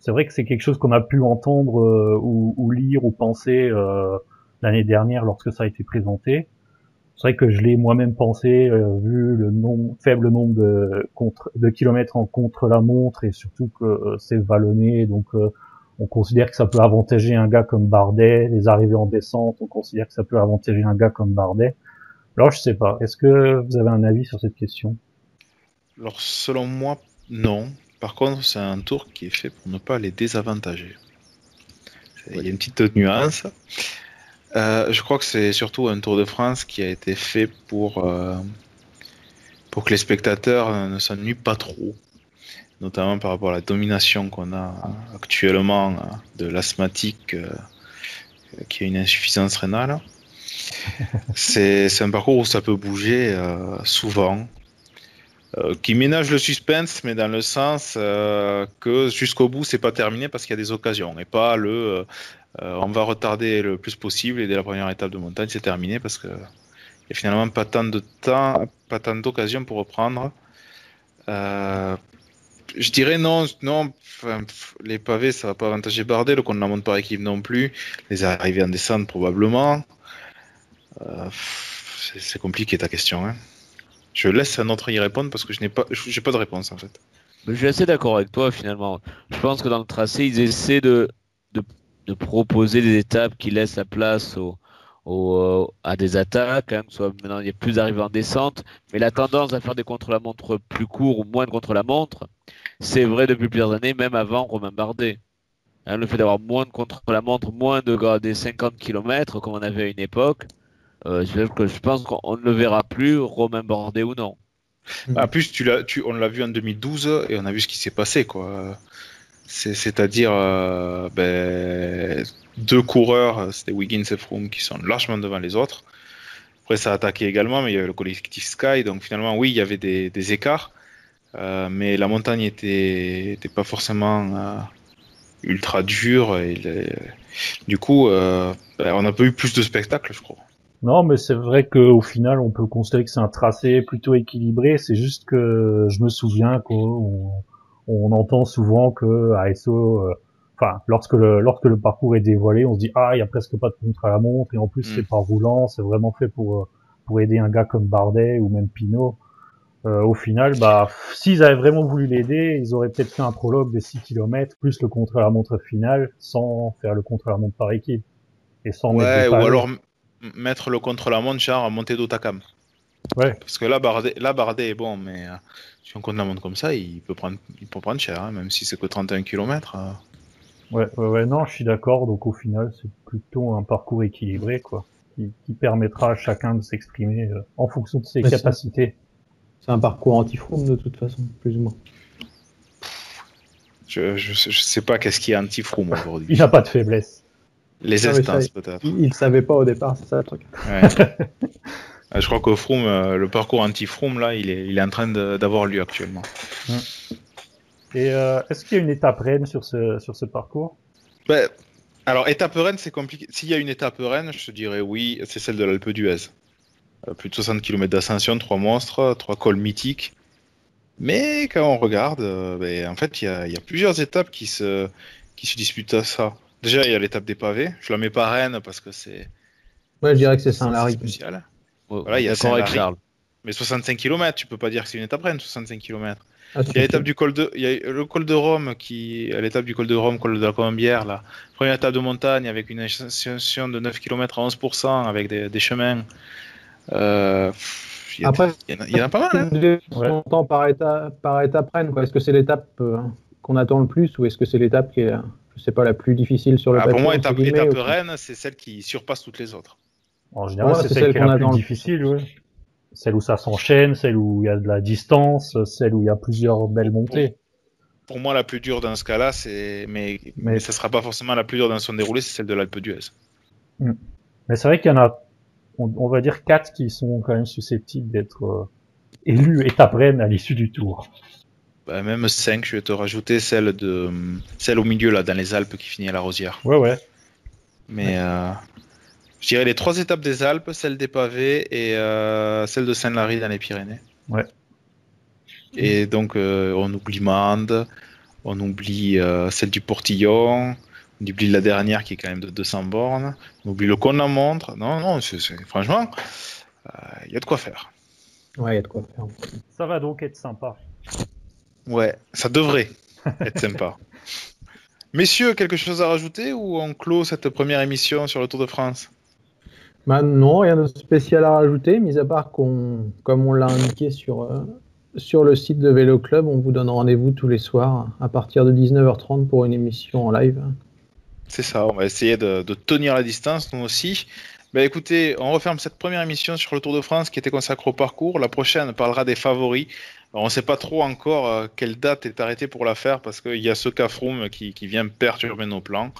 C'est vrai que c'est quelque chose qu'on a pu entendre euh, ou, lire ou penser euh, l'année dernière lorsque ça a été présenté. C'est vrai que je l'ai moi-même pensé euh, vu le faible nombre de, contre, de kilomètres en contre la montre et surtout que c'est vallonné, donc on considère que ça peut avantager un gars comme Bardet. Les arrivées en descente, on considère que ça peut avantager un gars comme Bardet. Alors, je sais pas. Est-ce que vous avez un avis sur cette question? Alors, selon moi, non. Par contre, c'est un tour qui est fait pour ne pas les désavantager. Il y a une petite nuance. Euh, je crois que c'est surtout un Tour de France qui a été fait pour, euh, pour que les spectateurs ne s'ennuient pas trop, notamment par rapport à la domination qu'on a actuellement de l'asthmatique euh, qui a une insuffisance rénale c'est un parcours où ça peut bouger euh, souvent, euh, qui ménage le suspense, mais dans le sens euh, que jusqu'au bout, c'est pas terminé parce qu'il y a des occasions et pas le on va retarder le plus possible et dès la première étape de montagne, c'est terminé parce que il y a finalement pas tant de temps, pas tant d'occasions pour reprendre. je dirais non, non. les pavés, ça va pas avantager Bardet. Le compte la monte par équipe non plus. Les arrivées en descente probablement. Euh, c'est compliqué ta question. Hein. Je laisse un autre y répondre parce que je n'ai pas, j'ai pas de réponse en fait. Je suis assez d'accord avec toi finalement. Je pense que dans le tracé, ils essaient de, de, proposer des étapes qui laissent la place au, au, à des attaques. Hein, soit maintenant il y a plus d'arrivées en descente, mais la tendance à faire des contre-la-montre plus courts ou moins de contre-la-montre, c'est vrai depuis plusieurs années, même avant Romain Bardet. Hein, le fait d'avoir moins de contre-la-montre, moins de des 50 km comme on avait à une époque, euh, je pense qu'on ne le verra plus, Romain Bordet ou non. Bah, en plus, on l'a vu en 2012 et on a vu ce qui s'est passé, quoi. C'est, à dire euh, ben, deux coureurs, c'était Wiggins et Froome, qui sont largement devant les autres. Après, ça a attaqué également, mais il y avait le collectif Sky, donc finalement, oui, il y avait des, écarts, euh, mais la montagne était, pas forcément ultra dure. Du coup, ben, on a pas eu plus de spectacles, je crois. Non, mais c'est vrai qu'au final, on peut considérer que c'est un tracé plutôt équilibré. C'est juste que je me souviens qu'on on entend souvent que ASO, euh, enfin, lorsque le lorsque le parcours est dévoilé, on se dit ah, il y a presque pas de contre à la montre et en plus c'est mm. pas roulant, c'est vraiment fait pour pour aider un gars comme Bardet ou même Pinot. Euh, au final, bah, s'ils avaient vraiment voulu l'aider, ils auraient peut-être fait un prologue de 6 km plus le contre à la montre final sans faire le contre à la montre par équipe et sans ouais, ou alors mettre le contre-la-montre genre à monter d'Otakam. Ouais. Parce que là Bardet, là, Bardet est bon, mais euh, si on compte la montre comme ça, il peut prendre, il peut prendre cher, hein, même si c'est que 31 km. Euh. Ouais, ouais, ouais, non, je suis d'accord. Donc au final, c'est plutôt un parcours équilibré, quoi, qui, qui permettra à chacun de s'exprimer euh, en fonction de ses Ouais, capacités. C'est un parcours anti-froom de toute façon, plus ou moins. Je, je, je sais pas qu'est-ce qui est anti-Froome Il aujourd'hui. n'a pas de faiblesse. Les instances, peut-être. Il, il savait pas au départ, c'est ça le truc. Ouais. Ah, je crois que Froome, euh, le parcours anti-Froome, là, il est, il est en train d'avoir lieu actuellement. Et euh, est-ce qu'il y a une étape reine sur ce sur ce parcours? Ben, alors, étape Rennes, c'est compliqué. S'il y a une étape Rennes, je te dirais oui, c'est celle de l'Alpe d'Huez. Euh, plus de 60 km d'ascension, trois monstres, trois cols mythiques. Mais quand on regarde, euh, ben, en fait, il y y a plusieurs étapes qui se, qui se disputent à ça. Déjà, il y a l'étape des pavés. Je la mets pas Rennes parce que c'est Ouais, je dirais que c'est Saint-Lary. spécial. Ouais, Voilà, il y a avec. Charles. Mais 65 km, tu peux pas dire que c'est une étape Rennes, 65 km. Ah, Il y a l'étape du col de, il y a le col de Rome qui, à l'étape du col de Rome, col de la Colombière, là. Première étape de montagne avec une ascension de 9 km à 11% avec des, des chemins. Euh, il y, a- Après, il y en a, il y en a pas mal, hein. Ouais. on temps par étape, par étape Rennes, quoi. Est-ce que c'est l'étape euh, qu'on attend le plus ou est-ce que c'est l'étape qui est, sais pas, la plus difficile sur le Ah, pour moi, étape, guillemets, étape ou- Rennes, c'est celle qui surpasse toutes les autres. En général, Ouais, c'est c'est celle, celle qui est qu'on la plus le- difficile, ouais. Celle où ça s'enchaîne, celle où il y a de la distance, celle où il y a plusieurs belles montées. Pour moi, la plus dure dans ce cas-là, c'est, mais, mais, Mais- ça sera pas forcément la plus dure dans son déroulé, c'est celle de l'Alpe d'Huez. Mais c'est vrai qu'il y en a, on, on va dire quatre qui sont quand même susceptibles d'être euh, élus étape reine à l'issue du tour. Bah, même 5, je vais te rajouter celle de, celle au milieu, là, dans les Alpes qui finit à la Rosière. Ouais, ouais. Mais euh, je dirais les trois étapes des Alpes, celle des pavés et euh, celle de Saint-Lary dans les Pyrénées. Ouais. Et donc euh, on oublie Mende, on oublie euh, celle du Portillon, on oublie la dernière qui est quand même de 200 bornes, on oublie le Con la montre. Non, non, franchement, il y a de quoi faire. Ouais, il y a de quoi faire. Ça va donc être sympa. Ouais, ça devrait être sympa. Messieurs, quelque chose à rajouter ou on clôt cette première émission sur le Tour de France? Bah, non, rien de spécial à rajouter, mis à part qu'on, comme on l'a indiqué sur, euh, sur le site de Vélo Club, on vous donne rendez-vous tous les soirs à partir de 19h30 pour une émission en live. C'est ça, on va essayer de, de tenir la distance, nous aussi. Bah écoutez, on referme cette première émission sur le Tour de France qui était consacrée au parcours. La prochaine parlera des favoris. Alors, on ne sait pas trop encore euh, quelle date est arrêtée pour la faire parce qu'il y a ce Cafroum qui, qui vient perturber nos plans.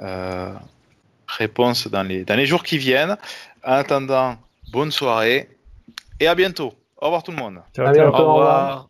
Euh, réponse dans les, dans les jours qui viennent. En attendant, bonne soirée et à bientôt. Au revoir tout le monde. Ciao, À ciao. bientôt. Au revoir.